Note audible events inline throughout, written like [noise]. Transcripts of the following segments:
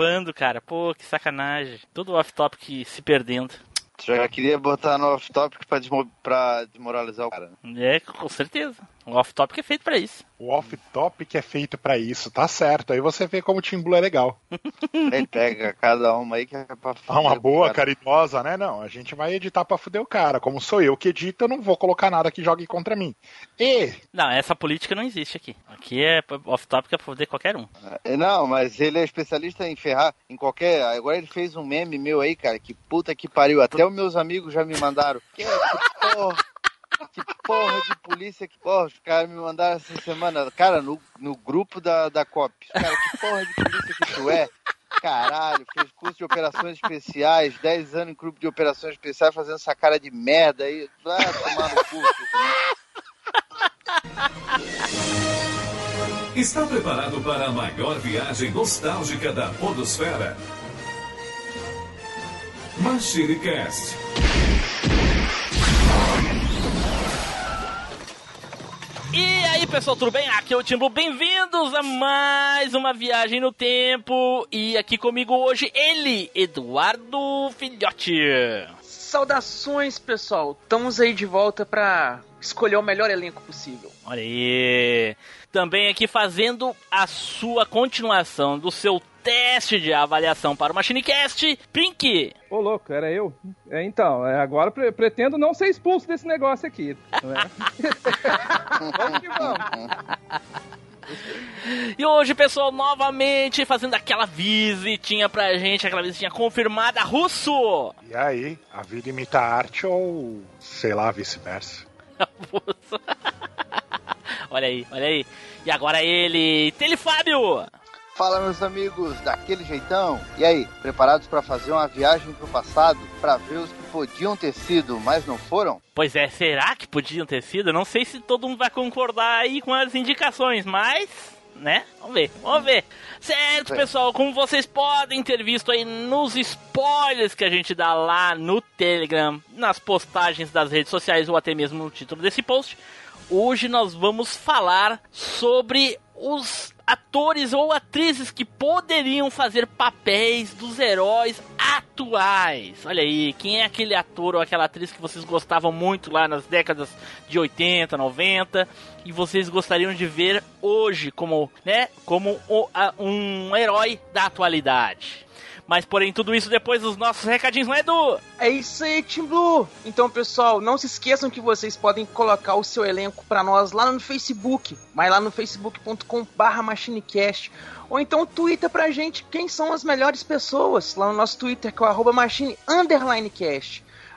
Bando, cara. Pô, que sacanagem. Todo off-topic se perdendo. Já queria botar no off-topic pra, desmo pra desmoralizar o cara. É, com certeza. O off-topic é feito pra isso. O off-topic é feito pra isso, tá certo. Aí você vê como o Tim Blue é legal. [laughs] Ele pega cada uma aí que é pra Ah, uma fuder o boa, cara. caridosa, né? Não, a gente vai editar pra fuder o cara. Como sou eu que edito, eu não vou colocar nada que jogue contra mim. E Não, essa política não existe aqui. Aqui é off-topic é pra poder qualquer um. É, Não, mas ele é especialista em ferrar em qualquer. Agora ele fez um meme meu aí, cara. Que puta que pariu. Até os meus amigos já me mandaram. Que, que porra. Que porra de polícia que porra, os caras me mandaram essa semana, cara, no, no grupo da, da COP. Cara, que porra de polícia que tu é? Caralho, fez curso de operações especiais, 10 anos em grupo de operações especiais, fazendo essa cara de merda aí. Vai tomar no cu. Está preparado para a maior viagem nostálgica da Podosfera? Machine Cast. E aí, pessoal, tudo bem? Aqui é o Timbu. Bem-vindos a mais uma viagem no tempo. E aqui comigo hoje ele, Eduardo Filhote. Saudações, pessoal. Estamos aí de volta pra escolher o melhor elenco possível. Olha aí. Também aqui fazendo a sua continuação do seu teste de avaliação para o MachineCast, Pink. Ô, louco, era eu? É, então, é, agora pre- pretendo não ser expulso desse negócio aqui. Né? [laughs] vamos que vamos. E hoje, pessoal, novamente fazendo aquela visitinha pra gente, aquela visitinha confirmada, Russo. E aí, a vida imita a arte ou sei lá, vice-versa. [laughs] Russo. [laughs] olha aí, olha aí. E agora ele, Telefábio. Fala, meus amigos, daquele jeitão. E aí, preparados para fazer uma viagem pro passado para ver os que podiam ter sido, mas não foram? Pois é, será que podiam ter sido? Eu Não sei se todo mundo vai concordar aí com as indicações, mas, né? Vamos ver, vamos ver. Certo, pessoal, como vocês podem ter visto aí nos spoilers que a gente dá lá no Telegram, nas postagens das redes sociais ou até mesmo no título desse post, hoje nós vamos falar sobre os atores ou atrizes que poderiam fazer papéis dos heróis atuais. Olha aí, quem é aquele ator ou aquela atriz que vocês gostavam muito lá nas décadas de 80, 90 e vocês gostariam de ver hoje como, né, como um herói da atualidade. Mas porém tudo isso depois dos nossos recadinhos, não é Edu? É isso aí, Team Blue. Então, pessoal, não se esqueçam que vocês podem colocar o seu elenco pra nós lá no Facebook. Vai lá no facebook.com/barra machinecast. Ou então twitta pra gente quem são as melhores pessoas lá no nosso Twitter, que é o arroba machine.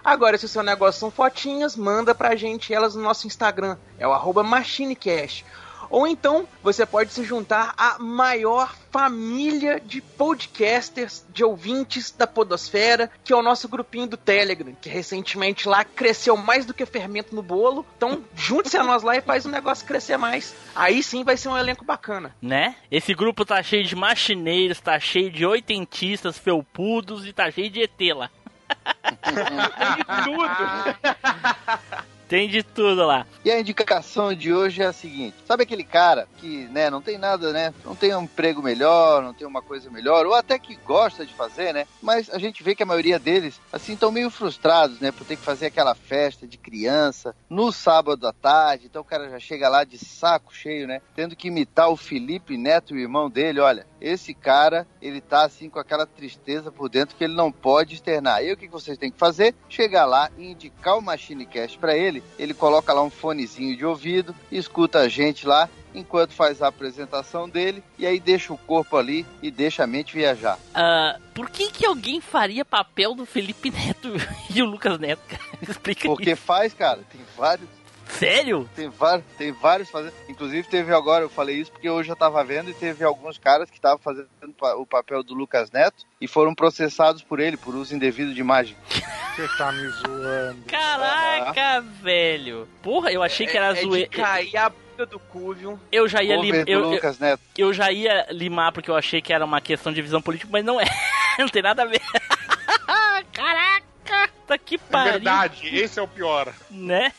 Agora, se o seu negócio são fotinhas, manda pra gente elas no nosso Instagram, é o arroba machinecast. Ou então você pode se juntar à maior família de podcasters, de ouvintes da Podosfera, que é o nosso grupinho do Telegram, que recentemente lá cresceu mais do que fermento no bolo. Então junte-se a nós lá e faz o negócio crescer mais. Aí sim vai ser um elenco bacana. Né? Esse grupo tá cheio de machineiros, tá cheio de oitentistas, felpudos e tá cheio de ET lá. [laughs] Tudo! [laughs] Tem de tudo lá. E a indicação de hoje é a seguinte: sabe aquele cara que, né, não tem nada, né? Não tem um emprego melhor, não tem uma coisa melhor, ou até que gosta de fazer, né? Mas a gente vê que a maioria deles, assim, estão meio frustrados, né? Por ter que fazer aquela festa de criança no sábado à tarde. Então o cara já chega lá de saco cheio, né? Tendo que imitar o Felipe Neto, o irmão dele. Olha, esse cara, ele tá assim com aquela tristeza por dentro que ele não pode externar. E o que vocês têm que fazer? Chegar lá e indicar o MachineCast para ele. Ele coloca lá um fonezinho de ouvido, escuta a gente lá enquanto faz a apresentação dele e aí deixa o corpo ali e deixa a mente viajar. Ah, por que que alguém faria papel do Felipe Neto [laughs] e o Lucas Neto, cara? [laughs] Explica Porque faz, cara, tem vários, isso. Sério? tem vários, tem vários fazendo. Inclusive teve agora, eu falei isso porque hoje eu tava vendo e teve alguns caras que estavam fazendo o papel do Lucas Neto e foram processados por ele por uso indevido de imagem. [laughs] Você tá me zoando. Caraca, velho. Porra, eu achei que era é de zoeira. cair a do cu, viu? Eu já ia Cover lim... do eu, eu, Lucas Neto. eu já ia limar porque eu achei que era uma questão de visão política, mas não é. [laughs] não tem nada a ver. [laughs] Caraca, tá que É pariu. verdade, esse é o pior. né?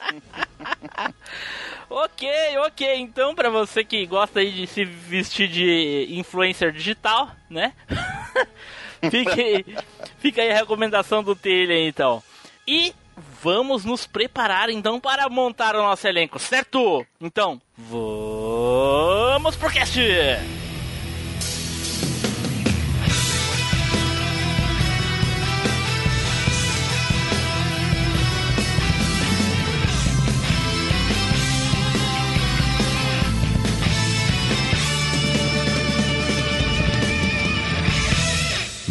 [laughs] Ok, ok. Então, pra você que gosta aí de se vestir de influencer digital, né? [laughs] fica, aí, fica aí a recomendação do Telha, então. E vamos nos preparar, então, para montar o nosso elenco, certo? Então, vamos pro cast!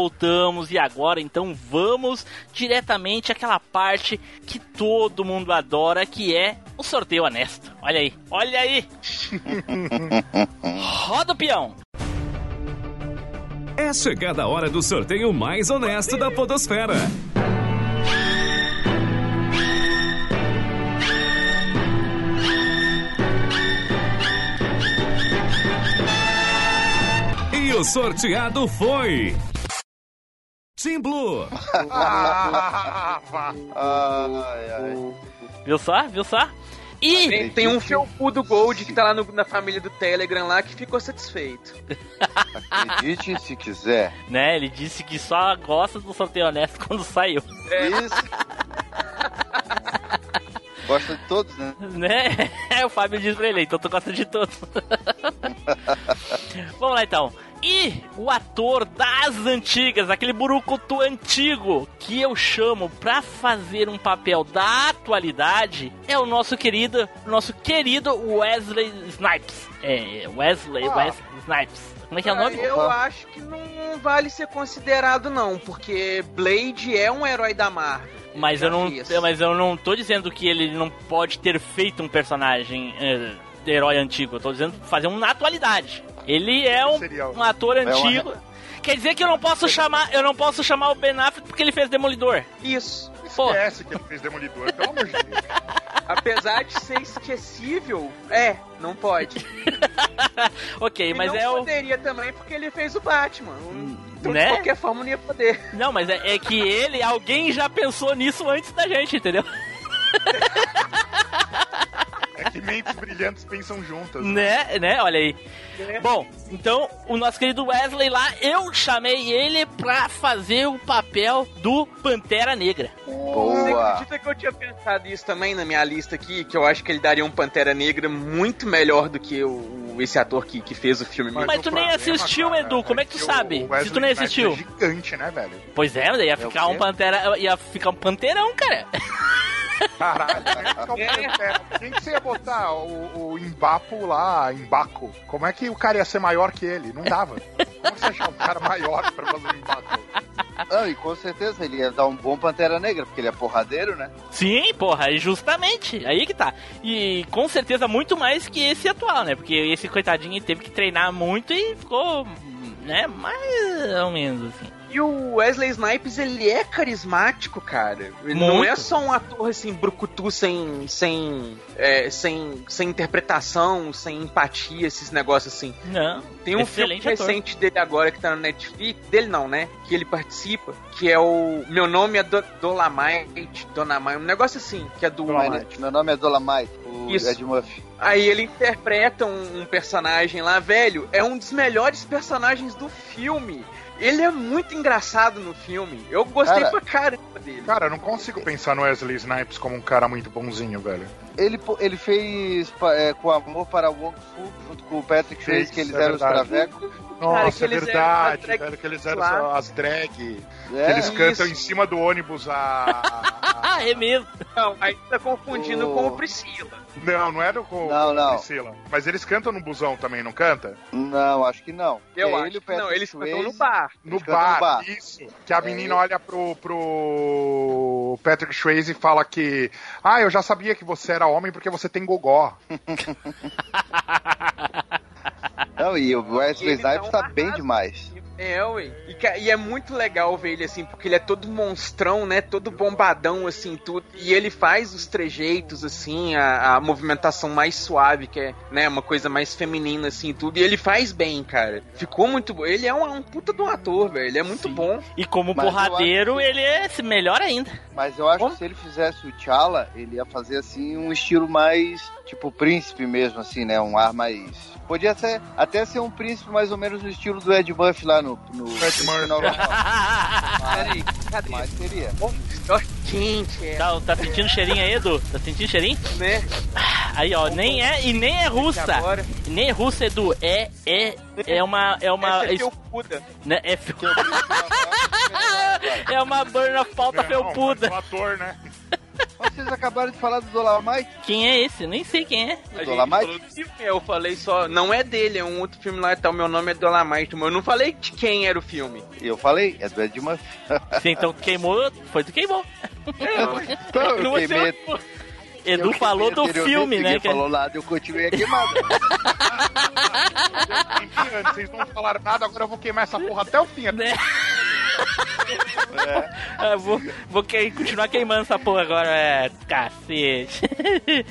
Voltamos e agora então vamos diretamente àquela parte que todo mundo adora, que é o sorteio honesto. Olha aí, olha aí. [laughs] Roda o peão. É chegada a hora do sorteio mais honesto da Podosfera. E o sorteado foi. Team Blue. Vá. Ai, ai. Viu só? Viu só? E Tem, tem um felpu do Gold que tá lá no- na família do Telegram lá que ficou satisfeito. [laughs] Acredite se quiser. né, ele disse que só gosta do sorteio honesto [laughs] quando saiu, Isso. Gosta de todos, né? né? [laughs] o Fábio diz pra ele, então tu gosta de todos. Vamos lá então. E o ator das antigas, aquele burucutu antigo que eu chamo pra fazer um papel da atualidade é o nosso querido, nosso querido Wesley Snipes. É, Wesley, Ah. Wesley Snipes. Como é que é o Ah, nome? Eu acho que não vale ser considerado não, porque Blade é um herói da Marvel. Mas eu não, mas eu não tô dizendo que ele não pode ter feito um personagem de herói antigo. Eu tô dizendo fazer um na atualidade. Ele é um, um ator uma- antigo. [laughs] Quer dizer que eu não posso chamar, eu não posso chamar o Ben Affleck porque ele fez Demolidor. Isso. Pô, Esquece que ele fez Demolidor, pelo amor de Deus. [laughs] Apesar de ser esquecível, é, não pode. [laughs] ok, E mas não é o poderia também porque ele fez o Batman. Então, Né? de qualquer forma, não ia poder. não, mas é, é que ele, alguém já pensou nisso antes da gente, entendeu? É que mentes brilhantes pensam juntas. né? Né, né? Olha aí. Bom, então o nosso querido Wesley lá, eu chamei ele pra fazer o papel do Pantera Negra. Você Boa. acredita que eu tinha pensado isso também na minha lista aqui? Que eu acho que ele daria um Pantera Negra muito melhor do que o, esse ator que, que fez o filme. Mas o tu nem assistiu, cara, Edu, como é que tu o sabe? Wesley Se tu nem assistiu. É gigante, né, velho? Pois é, ia o ficar um quê? Pantera. Ia ficar um panteirão, cara. Caralho, [laughs] né? É, Quem que você ia botar? O, o Embapo lá, Embaco. Como é que o cara ia ser maior que ele? Não dava. Como você achar um cara maior pra fazer o Embaco? Não, e com certeza ele ia dar um bom Pantera Negra, porque ele é porradeiro, né? Sim, porra, e justamente. Aí que tá. E com certeza muito mais que esse atual, né? Porque esse coitadinho teve que treinar muito e ficou, né, mais ou menos assim. E o Wesley Snipes, ele é carismático, cara. Ele não é só um ator assim, brucutu, sem, sem, é, sem, sem interpretação, sem empatia, esses negócios assim. Não. Tem um Excelente filme ator. recente dele agora que tá no Netflix, dele não, né? Que ele participa, que é o Meu Nome é Do Dolamite, Donamite, um negócio assim, que é do... Dolomite. Meu nome é Dolomite, o Isso. Ed Murphy. Aí ele interpreta um, um personagem lá, velho, é um dos melhores personagens do filme. Ele é muito engraçado no filme. Eu gostei Cara, pra caramba dele. Cara, eu não consigo pensar no Wesley Snipes como um cara muito bonzinho, velho. Ele, ele fez é, com amor para Wong Fu, junto com o Patrick Fez, Swayze, que eles é eram os verdade. travecos. Nossa, que é verdade, drag que eles eram só as drag. É, que eles cantam isso. em cima do ônibus a. Ah, é mesmo. Não, aí tá confundindo O- com o Priscila. não, não era com Não, não. Priscila. Mas eles cantam no busão também, não canta? Não, acho que não. Eu É acho ele, não, eles cantam no bar. No bar, no bar. isso. Que a É, menina ele- olha pro, pro Patrick Swayze e fala que. Ah, eu já sabia que você era homem porque você tem gogó. [laughs] Não, e o Wesley Snipes tá bem arraso. demais. É, ué. E, e é muito legal ver ele assim, porque ele é todo monstrão, né? Todo bombadão, assim, tudo. E ele faz os trejeitos, assim, a, a movimentação mais suave, que é, né, uma coisa mais feminina, assim, tudo. E ele faz bem, cara. Ficou muito bom. Ele é um, um puta de um ator, velho. Ele é muito Sim. bom. E como Mas porradeiro, ele é melhor ainda. Mas eu acho Como? que se ele fizesse o T'Challa, ele ia fazer assim um estilo mais tipo príncipe mesmo, assim, né? Um ar mais. Podia ser, até ser um príncipe mais ou menos no estilo do Ed Murphy lá no. no Ed Murphy. [laughs] Peraí, cadê? Mas seria. É, Tá, tá sentindo cheirinho aí, Edu? Tá sentindo cheirinho? né? Aí, ó, nem é, e nem é russa. Agora, Nem é russa, Edu. É, é, é uma, é uma, essa é felpuda. né, é, fe- [laughs] é uma burn of pauta Não, felpuda. mas O ator, né? Vocês acabaram de falar do Dolomite? Quem é esse? Nem sei quem é. A Dolomite? eu falei só, não é dele, é um outro filme lá e tal, meu nome é Dolomite, mas eu não falei de quem era o filme. Eu falei, é do Ed Murphy. Sim, então queimou, foi tu queimou. Então, eu queimei. Edu eu falou do filme, né? Ninguém que- falou nada, eu continuei a queimada. Antes, [laughs] vocês não falaram nada, agora eu vou queimar essa porra até o fim. Né? [laughs] Ah, vou, vou que- continuar queimando essa porra agora, é. Cacete. [laughs]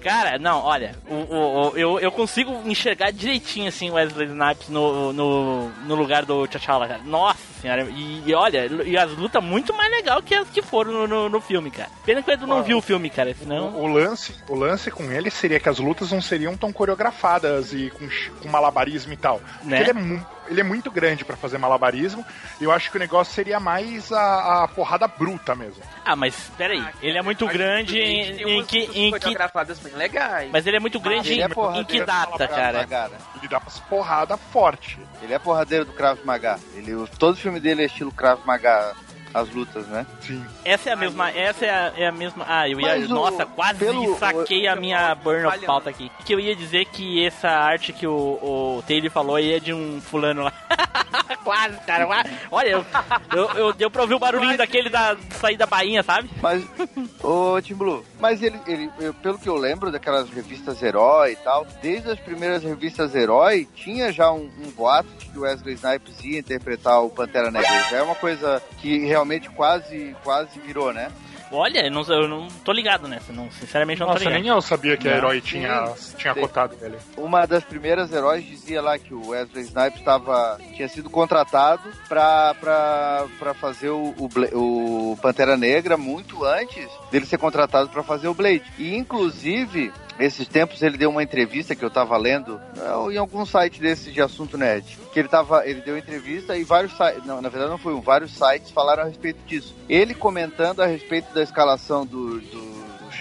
Cara, não, olha, o, o- o- eu, eu consigo enxergar direitinho assim o Wesley Snipes no, no, no lugar do T'Challa, cara. Nossa senhora, e, e olha, e as lutas muito mais legal que as que foram no, no, no filme, cara. Pena que o Edu não viu o filme, cara, senão. O, lance, o lance com ele seria que as lutas não seriam tão coreografadas e com, com malabarismo e tal. Porque Né? Ele, é mu- ele é muito grande pra fazer malabarismo. E eu acho que o negócio seria mais a, a porrada bruta mesmo. Ah, mas peraí, ele é muito grande em, em que. Em que bem legais. mas ele é muito grande Ele é em, em que data, cara? Maga, né? Ele dá umas porrada forte. Ele é porradeiro do Krav Maga. Ele, o- todo filme dele é estilo Krav Maga, as lutas, né? Sim. Essa é a mesma, essa é a, é a mesma. Ah, eu ia. Mas o- nossa, quase pelo- saquei a minha burn of pauta aqui. Que eu ia dizer que essa arte que o, o Taylor falou aí é de um fulano lá. [laughs] quase, cara. Olha, eu, eu, eu, deu pra ouvir o barulhinho daquele da sair da bainha, sabe? Mas, ô Tim Blue, mas ele, ele eu- pelo que eu lembro daquelas revistas Herói e tal, desde as primeiras revistas Herói, tinha já um, um boato de que o Wesley Snipes ia interpretar o Pantera Negra. Já é uma coisa que realmente quase, quase virou, né? Olha, eu não, eu não tô ligado nessa, não, sinceramente eu não tô Nossa, ligado. nem eu sabia que a herói tinha, tinha Sim. cotado ele. Uma das primeiras heróis dizia lá que o Wesley Snipes tava, tinha sido contratado pra, pra, pra fazer o, o, o Pantera Negra muito antes dele ser contratado pra fazer o Blade. E inclusive, esses tempos ele deu uma entrevista que eu tava lendo eh, em algum site desse de assunto nerd. Que ele tava, ele deu entrevista e vários sites, não, na verdade não foi um, vários sites falaram a respeito disso. Ele comentando a respeito da escalação do, do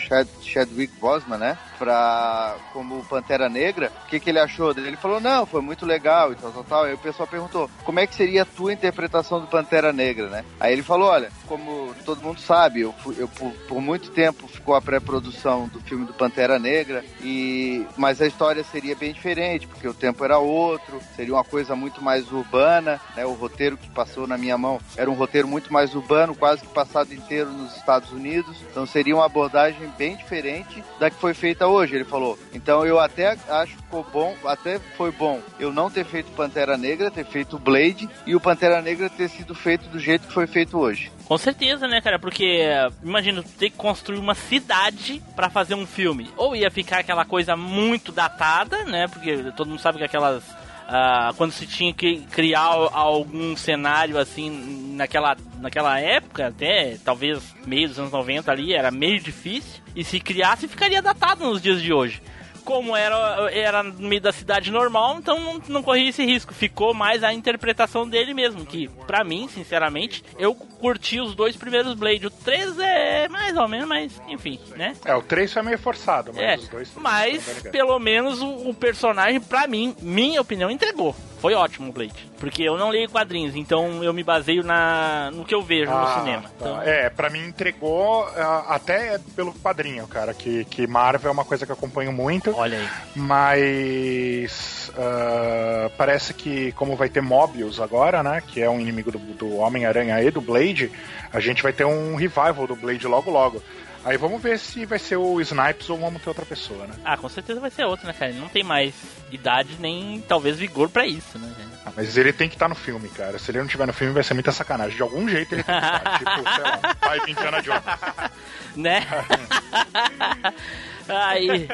Chad, Chadwick Boseman, né? Pra, como Pantera Negra, o que, que ele achou dele? Ele falou, não, foi muito legal e tal, tal, tal. Aí o pessoal perguntou, como é que seria a tua interpretação do Pantera Negra, né? Aí ele falou, olha, como todo mundo sabe, eu, eu por, por muito tempo ficou a pré-produção do filme do Pantera Negra, e mas a história seria bem diferente, porque o tempo era outro, seria uma coisa muito mais urbana, né? O roteiro que passou na minha mão era um roteiro muito mais urbano, quase que passado inteiro nos Estados Unidos, então seria uma abordagem bem diferente da que foi feita hoje, ele falou. Então eu até acho que ficou bom, até foi bom eu não ter feito Pantera Negra, ter feito Blade e o Pantera Negra ter sido feito do jeito que foi feito hoje. Com certeza, né, cara? Porque, imagina, tu ter que construir uma cidade pra fazer um filme. Ou ia ficar aquela coisa muito datada, né? Porque todo mundo sabe que aquelas. Ah, quando se tinha que criar algum cenário assim naquela, naquela época, até talvez meio dos anos 90 ali, era meio difícil. E se criasse, ficaria datado nos dias de hoje. Como era, era no meio da cidade normal, então não, não corria esse risco. Ficou mais a interpretação dele mesmo. Que, pra mim, sinceramente, eu curti os dois primeiros Blade. O 3 é mais ou menos, mas enfim, né? É, o 3 foi meio forçado, mas É, os dois mas pelo menos o, o personagem, pra mim, minha opinião, entregou. Foi ótimo o Blade. Porque eu não leio quadrinhos, então eu me baseio na, no que eu vejo no Ah, cinema. tá. Então, É, pra mim entregou ah, até pelo quadrinho, cara, que, que Marvel é uma coisa que eu acompanho muito, olha aí. mas ah, parece que como vai ter Mobius agora, né, que é um inimigo do, do Homem-Aranha e do Blade, a gente vai ter um revival do Blade logo logo. Aí vamos ver se vai ser o Snipes ou vamos ter outra pessoa, né? Ah, com certeza vai ser outro, né, cara? Ele não tem mais idade nem talvez vigor pra isso, né, cara? Ah, mas ele tem que estar no filme, cara. Se ele não estiver no filme, vai ser muita sacanagem. De algum jeito ele tem que estar. [laughs] tipo, sei lá, pai do Indiana Jones. [laughs] Né? [laughs] aí,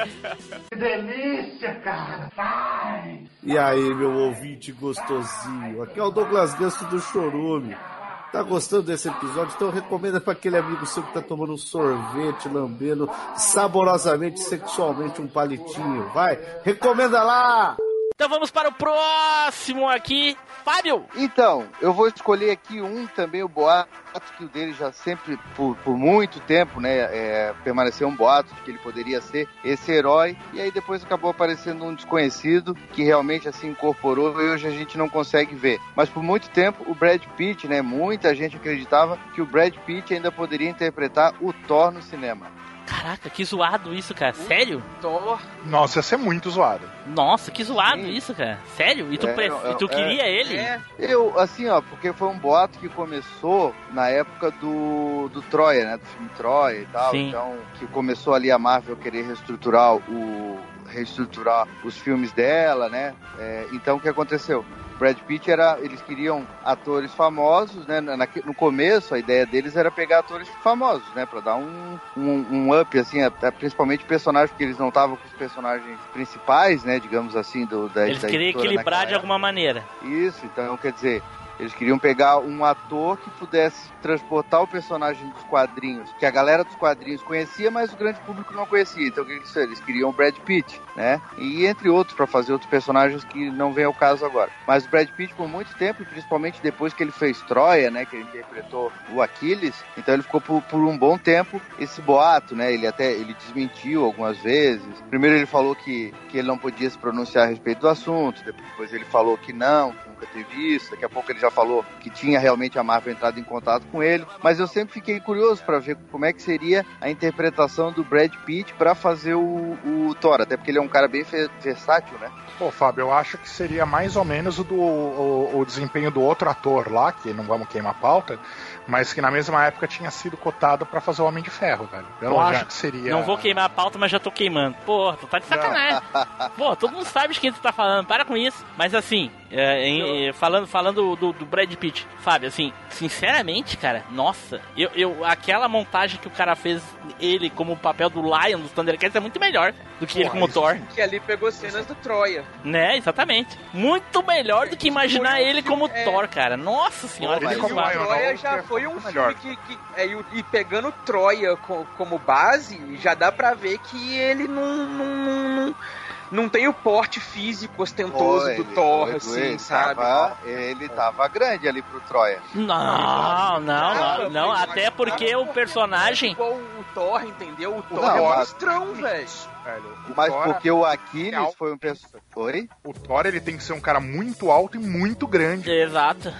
E aí, meu ouvinte gostosinho? Aqui é o Douglas Ganso do Chorume. Tá gostando desse episódio? Então recomenda para aquele amigo seu que tá tomando um sorvete, lambendo saborosamente, sexualmente um palitinho. Vai, recomenda lá! então vamos para o próximo aqui. Fábio! Então, eu vou escolher aqui um também, o boato, que o dele já sempre, por, por muito tempo, né, é, permaneceu um boato de que ele poderia ser esse herói, e aí depois acabou aparecendo um desconhecido que realmente assim incorporou e hoje a gente não consegue ver. Mas por muito tempo, o Brad Pitt, né, muita gente acreditava que o Brad Pitt ainda poderia interpretar o Thor no cinema. Caraca, que zoado isso, cara. Sério? Nossa, ia ser muito zoado. Nossa, que zoado Sim. isso, cara. Sério? E tu, É, pre- é, e tu é. queria ele? É, Eu, assim, ó, porque foi um boato que começou na época do, do Troia, né? Do filme Troia e tal. Sim. Então, que começou ali a Marvel querer reestruturar o. reestruturar os filmes dela, né? É, então o que aconteceu? Brad Pitt era. Eles queriam atores famosos, né? Na- no começo, a ideia deles era pegar atores famosos, né? Pra dar um, um, um up, assim, até principalmente personagens, porque eles não estavam com os personagens principais, né? Digamos assim, do, da Eles da queriam equilibrar de alguma maneira. Isso, então quer dizer, eles queriam pegar um ator que pudesse transportar o personagem dos quadrinhos, que a galera dos quadrinhos conhecia, mas o grande público não conhecia. Então o que eles? Eles queriam o Brad Pitt, né? E entre outros para fazer outros personagens que não vem ao caso agora. Mas o Brad Pitt por muito tempo, e principalmente depois que ele fez Troia, né, que ele interpretou o Aquiles, então ele ficou por, por um bom tempo esse boato, né? Ele até ele desmentiu algumas vezes. Primeiro ele falou que, que ele não podia se pronunciar a respeito do assunto, depois ele falou que não, que nunca teve isso. Daqui a pouco ele já falou que tinha realmente a Marvel entrado em contato com ele. Mas eu sempre fiquei curioso para ver como é que seria a interpretação do Brad Pitt para fazer o, o Thor, até porque ele é um cara bem versátil, né? Pô, Fábio, eu acho que seria mais ou menos o, do, o, o desempenho do outro ator lá, que não vamos queimar a pauta, mas que na mesma época tinha sido cotado pra fazer o Homem de Ferro, velho. Eu Pô, não já- acho que seria. Não vou queimar a pauta, mas já tô queimando. Porra, tu tá de sacanagem. Pô, todo mundo sabe de quem tu tá falando, para com isso. Mas assim, é, em- é, falando, falando do, do Brad Pitt, Fábio, assim, sinceramente, cara, nossa, eu, eu, aquela montagem que o cara fez ele como o papel do Lion dos Thundercats é muito melhor do que ele Porra, como Thor. sim. que ali pegou cenas do Troia. Né, exatamente. Muito melhor do que imaginar ele filme- como é. Thor, cara. Nossa senhora, Pô, que mas E o Lion zoado. não, Troia já é foi um melhor. filme que. que- é, e, e pegando Troia co- como base, já dá pra ver que ele não. não, não, não- tem o porte físico ostentoso Pô, do ele- Thor, ele- assim, ele sabe? tava- ele tava grande ali pro Troia. Não, não, não, Cara, não. Até porque o personagem. Igual o Thor, entendeu? O Thor Não, é mas- monstrão, velho. Velho, Mas Thor- porque o é Aquiles alto. foi um personagem. Oi? O Thor ele tem que ser um cara muito alto e muito grande. Exato.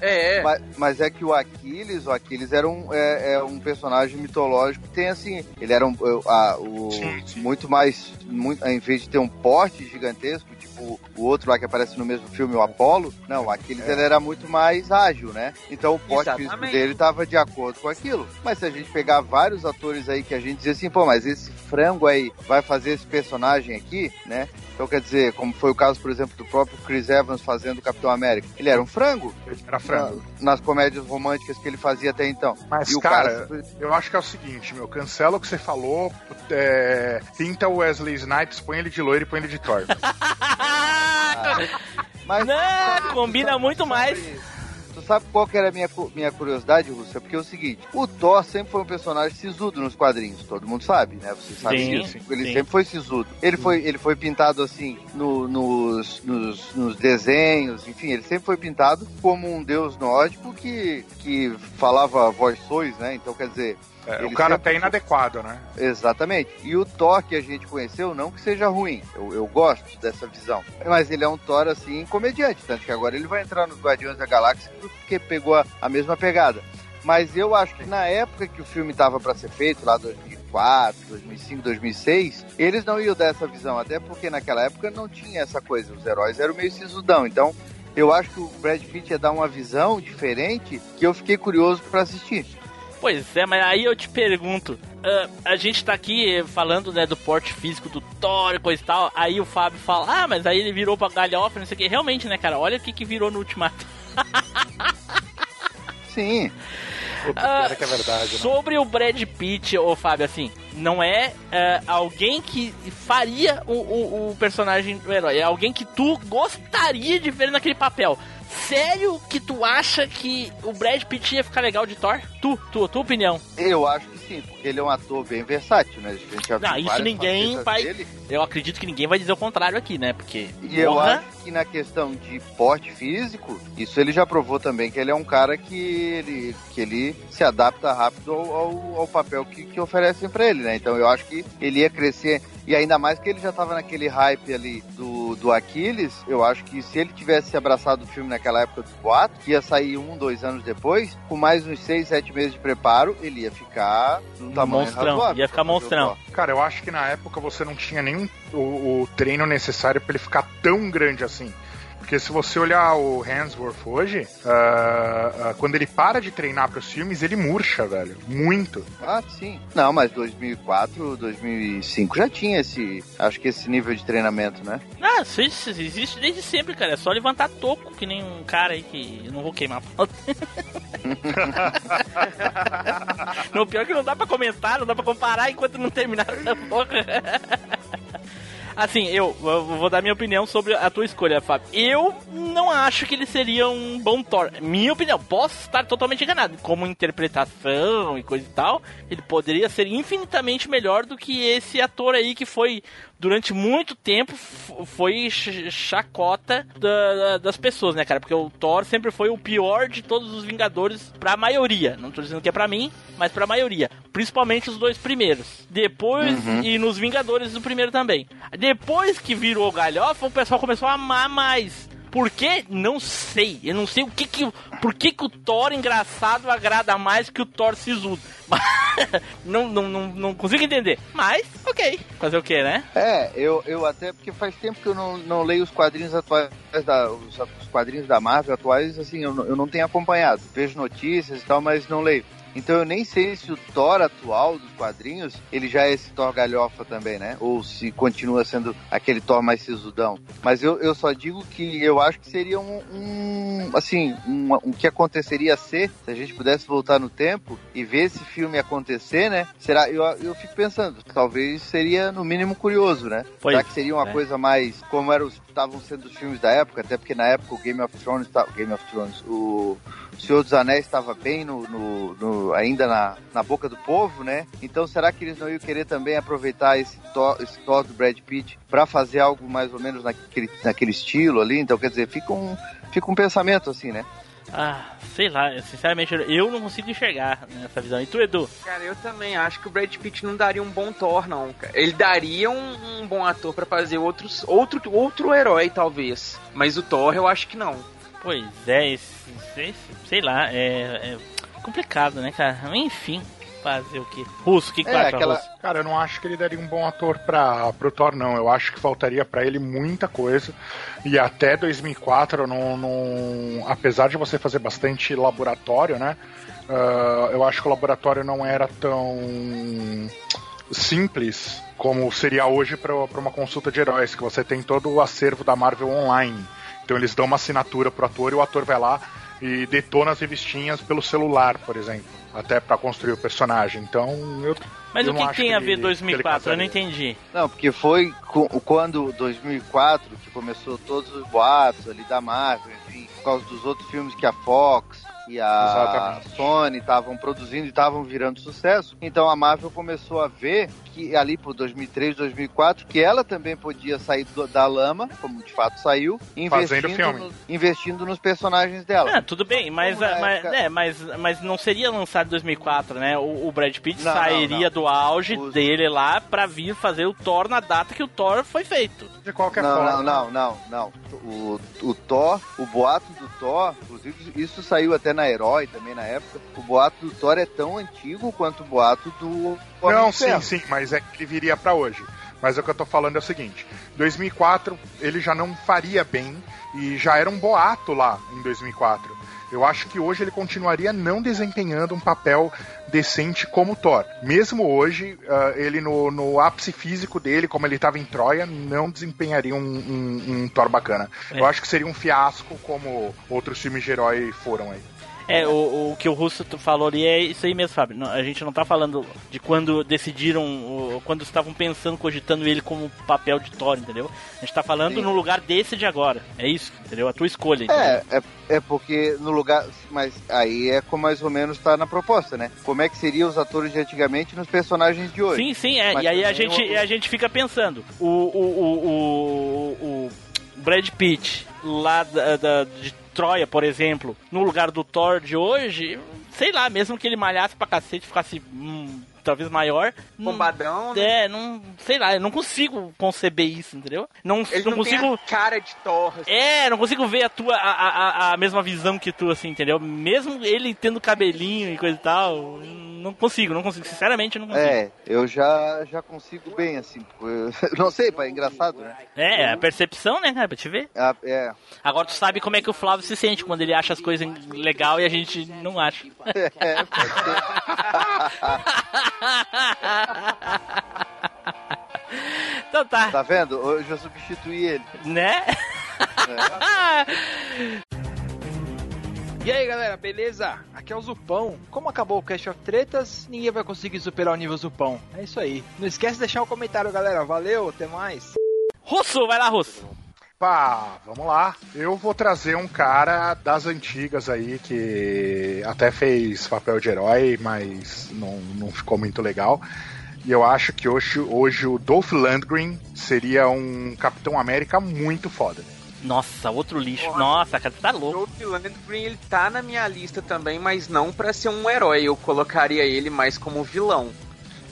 É, Mas, mas é que o Aquiles, o Aquiles era um, é, é um personagem mitológico que tem assim, ele era um, é, a- o, Sim, sim. muito mais, muito, em vez de ter um porte gigantesco, tipo o, outro lá que aparece no mesmo filme, o Apollo, não, Aquiles ele era muito mais ágil, né? Então o porte físico dele tava de acordo com aquilo. Mas se a gente pegar vários atores aí que a gente dizia assim, pô, mas esse frango aí vai fazer esse personagem aqui, né? Então quer dizer, como foi o caso, por exemplo, do próprio Chris Evans fazendo o Capitão América. Ele era um frango Era frango. Na- nas comédias românticas que ele fazia até então. Mas, E o cara, cara- eu acho que é o seguinte, meu, cancela o que você falou, é, pinta o Wesley Snipes, põe ele de loiro e põe ele de Thor. [laughs] Mas Não, combina muito mais. Tu sabe qual que era a minha, minha curiosidade, Rússia? Porque é o seguinte, o Thor sempre foi um personagem sisudo nos quadrinhos, todo mundo sabe, né? Você sabe Sim, disso. Ele sim. sempre foi sisudo. Ele foi, ele foi pintado assim no- nos, nos, nos desenhos, enfim, ele sempre foi pintado como um deus nórdico que, que falava voz sois, né? Então, quer dizer, É, o cara sempre- até inadequado, né? Exatamente. E o Thor que a gente conheceu, não que seja ruim, eu, eu gosto dessa visão. Mas ele é um Thor, assim, comediante. Tanto que agora ele vai entrar nos Guardiões da Galáxia porque pegou a, a mesma pegada. Mas eu acho que na época que o filme tava para ser feito, lá 2004, 2005, 2006, eles não iam dar essa visão. Até porque naquela época não tinha essa coisa. Os heróis eram meio sisudão. Então eu acho que o Brad Pitt ia dar uma visão diferente que eu fiquei curioso para assistir. Pois é, mas aí eu te pergunto, ah, a gente tá aqui falando, né, do porte físico do Thor e coisa e tal, aí o Fábio fala, ah, mas aí ele virou pra galhofa, não sei o que. Realmente, né, cara, olha o que que virou no Ultimato. [laughs] Sim, é que é verdade, né? Sobre o Brad Pitt, ô Fábio, assim, não é ah, alguém que faria o, o, o personagem do herói, é alguém que tu gostaria de ver naquele papel. Sério que tu acha que o Brad Pitt ia ficar legal de Thor? Tu, tu, tua opinião. Eu acho que sim, porque ele é um ator bem versátil, né? A gente já Não, viu isso ninguém vai- dele. Eu acredito que ninguém vai dizer o contrário aqui, né? Porque. E eu acho que na questão de porte físico, isso ele já provou também que ele é um cara que ele, que ele se adapta rápido ao, ao, ao papel que, que oferecem pra ele, né? Então eu acho que ele ia crescer. E ainda mais que ele já tava naquele hype ali do, do Aquiles, eu acho que se ele tivesse abraçado o filme naquela época do boato, que ia sair um, dois anos depois, com mais uns seis, sete meses de preparo, ele ia ficar num tamanho monstrão, razoável ia ficar monstrão. Cara, eu acho que na época você não tinha nem o, o treino necessário pra ele ficar tão grande assim. Porque se você olhar o Hansworth hoje, ah, ah, quando ele para de treinar pros filmes, ele murcha, velho. Muito. Ah, sim. Não, mas 2004, 2005 já tinha esse, acho que esse nível de treinamento, né? Ah, existe desde sempre, cara. É só levantar toco, que nem um cara aí que. Eu não vou queimar. a pauta. [laughs] no pior é que não dá pra comentar, não dá pra comparar enquanto não terminar essa porra. Assim, eu, eu vou dar minha opinião sobre a tua escolha, Fábio. Eu não acho que ele seria um bom Thor. Minha opinião, posso estar totalmente enganado. Como interpretação e coisa e tal, ele poderia ser infinitamente melhor do que esse ator aí que foi, durante muito tempo, foi ch- chacota da- da- das pessoas, né, cara? Porque o Thor sempre foi o pior de todos os Vingadores pra maioria. Não tô dizendo que é pra mim, mas pra maioria. Principalmente os dois primeiros. Depois, e nos Vingadores do primeiro também. Depois que virou galhofa, o pessoal começou a amar mais. Por quê? Não sei. Eu não sei o que que. Por que, que o Thor engraçado agrada mais que o Thor sisudo. [laughs] não, não, não, não consigo entender. Mas, ok. Fazer o que, né? É, eu, eu até, porque faz tempo que eu não, não leio os quadrinhos atuais, da, os, os quadrinhos da Marvel atuais, assim, eu, eu não tenho acompanhado. Vejo notícias e tal, mas não leio. Então eu nem sei se o Thor atual dos quadrinhos, ele já é esse Thor galhofa também, né? Ou se continua sendo aquele Thor mais sisudão. Mas eu, eu só digo que eu acho que seria um, um assim, um, um que aconteceria ser, se a gente pudesse voltar no tempo e ver esse filme acontecer, né? Será, eu, eu fico pensando, talvez seria no mínimo curioso, né? Pois Será que seria uma é. coisa mais como eram estavam sendo os filmes da época, até porque na época o Game of Thrones, tá- Game of Thrones, o Senhor dos Anéis estava bem no, no- no- ainda na, na boca do povo, né? Então será que eles não iam querer também aproveitar esse Thor, esse Thor do Brad Pitt para fazer algo mais ou menos naquele, naquele estilo ali? Então quer dizer, fica um fica um pensamento assim, né? Ah, sei lá. Sinceramente, eu não consigo enxergar nessa visão. E tu, Edu? Cara, eu também acho que o Brad Pitt não daria um bom Thor, não. cara. Ele daria um, um bom ator pra fazer outros, outro, outro herói, talvez. Mas o Thor, eu acho que não. Pois é, esse- esse- sei lá, é, é complicado, né, cara? Enfim. fazer o quê? Russo, o que, que É, aquela- Russo? Cara, eu não acho que ele daria um bom ator pra, pro Thor, não. Eu acho que faltaria pra ele muita coisa. E até 2004, não, não, apesar de você fazer bastante laboratório, né? ah, eu acho que o laboratório não era tão simples como seria hoje pra uma consulta de heróis, que você tem todo o acervo da Marvel online. Então eles dão uma assinatura pro ator e o ator vai lá e detona as revistinhas pelo celular, por exemplo, até pra construir o personagem. Então eu Mas eu o que, acho tem a que ver ele- 2004? Eu não que entendi. Não, porque foi quando 2004 que começou todos os boatos ali da Marvel, enfim, por causa dos outros filmes que a Fox e a Exatamente. Sony estavam produzindo e estavam virando sucesso. Então a Marvel começou a ver que ali por 2003, 2004, que ela também podia sair do- da lama, como de fato saiu, Fazendo investindo, filme. no- investindo nos personagens dela. Ah, tudo bem, mas, na mas, época- é, mas, mas não seria lançado em 2004, né? O, o Brad Pitt Não, sairia não, não. do auge Os- dele lá pra vir fazer o Thor na data que o Thor foi feito. De qualquer Não, forma. não, não, não, não. O, o Thor, o boato do Thor, inclusive isso saiu até na Herói também na época. O boato do Thor é tão antigo quanto o boato do Homem Não, sim, Ferro. sim, mas é que ele viria pra hoje. Mas o que eu tô falando é o seguinte: 2004 ele já não faria bem e já era um boato lá em 2004. Eu acho que hoje ele continuaria não desempenhando um papel decente como Thor. Mesmo hoje, ah, ele no, no ápice físico dele, como ele estava em Troia, não desempenharia um, um- um Thor bacana. É. Eu acho que seria um fiasco como outros filmes de herói foram aí. É, o, o que o Russo falou ali é isso aí mesmo, Fábio. A gente não tá falando de quando decidiram, quando estavam pensando, cogitando ele como papel de Thor, entendeu? A gente tá falando Sim. no lugar desse de agora. É isso, entendeu? A tua escolha. É, é, é porque no lugar. Mas aí é como mais ou menos tá na proposta, né? Como é que seriam os atores de antigamente nos personagens de hoje? Sim, sim, é. Mas E aí a gente, o- a gente fica pensando, o, o, o, o, o Brad Pitt lá da, da- de Troia, por exemplo, no lugar do Thor de hoje, sei lá, mesmo que ele malhasse pra cacete, ficasse hum, talvez maior. Bombadão, né? É, não. Sei lá, eu não consigo conceber isso, entendeu? Não, Ele não, não, consigo. cara de Thor. assim. É, não consigo ver a tua a, a, a mesma visão que tu, assim, entendeu? Mesmo ele tendo cabelinho e coisa e tal, não consigo, não consigo. Sinceramente, não consigo. É, eu já, já consigo bem, assim. [laughs] Não sei, pai, é engraçado, né? É, a percepção, né, cara, pra te ver. Ah, É, Agora tu sabe como é que o Flávio se sente quando ele acha as coisas legal e a gente não acha. [laughs] é, pode ser. então tá, Tá vendo? Hoje eu substituí ele. né? [laughs] E aí galera, beleza? Aqui é o Zupão. Como acabou o Cast of Tretas, ninguém vai conseguir superar o nível Zupão. É isso aí. Não esquece de deixar o comentário, galera. Valeu, até mais. Russo, vai lá, Russo. Pá, vamos lá. Eu vou trazer um cara das antigas aí que até fez papel de herói, mas não, não ficou muito legal. E eu acho que hoje, hoje o Dolph Lundgren seria um Capitão América muito foda. Nossa, outro lixo. Nossa. Nossa, cara, você tá O louco. Dolph Lundgren, ele tá na minha lista também, mas não pra ser um herói. Eu colocaria ele mais como vilão.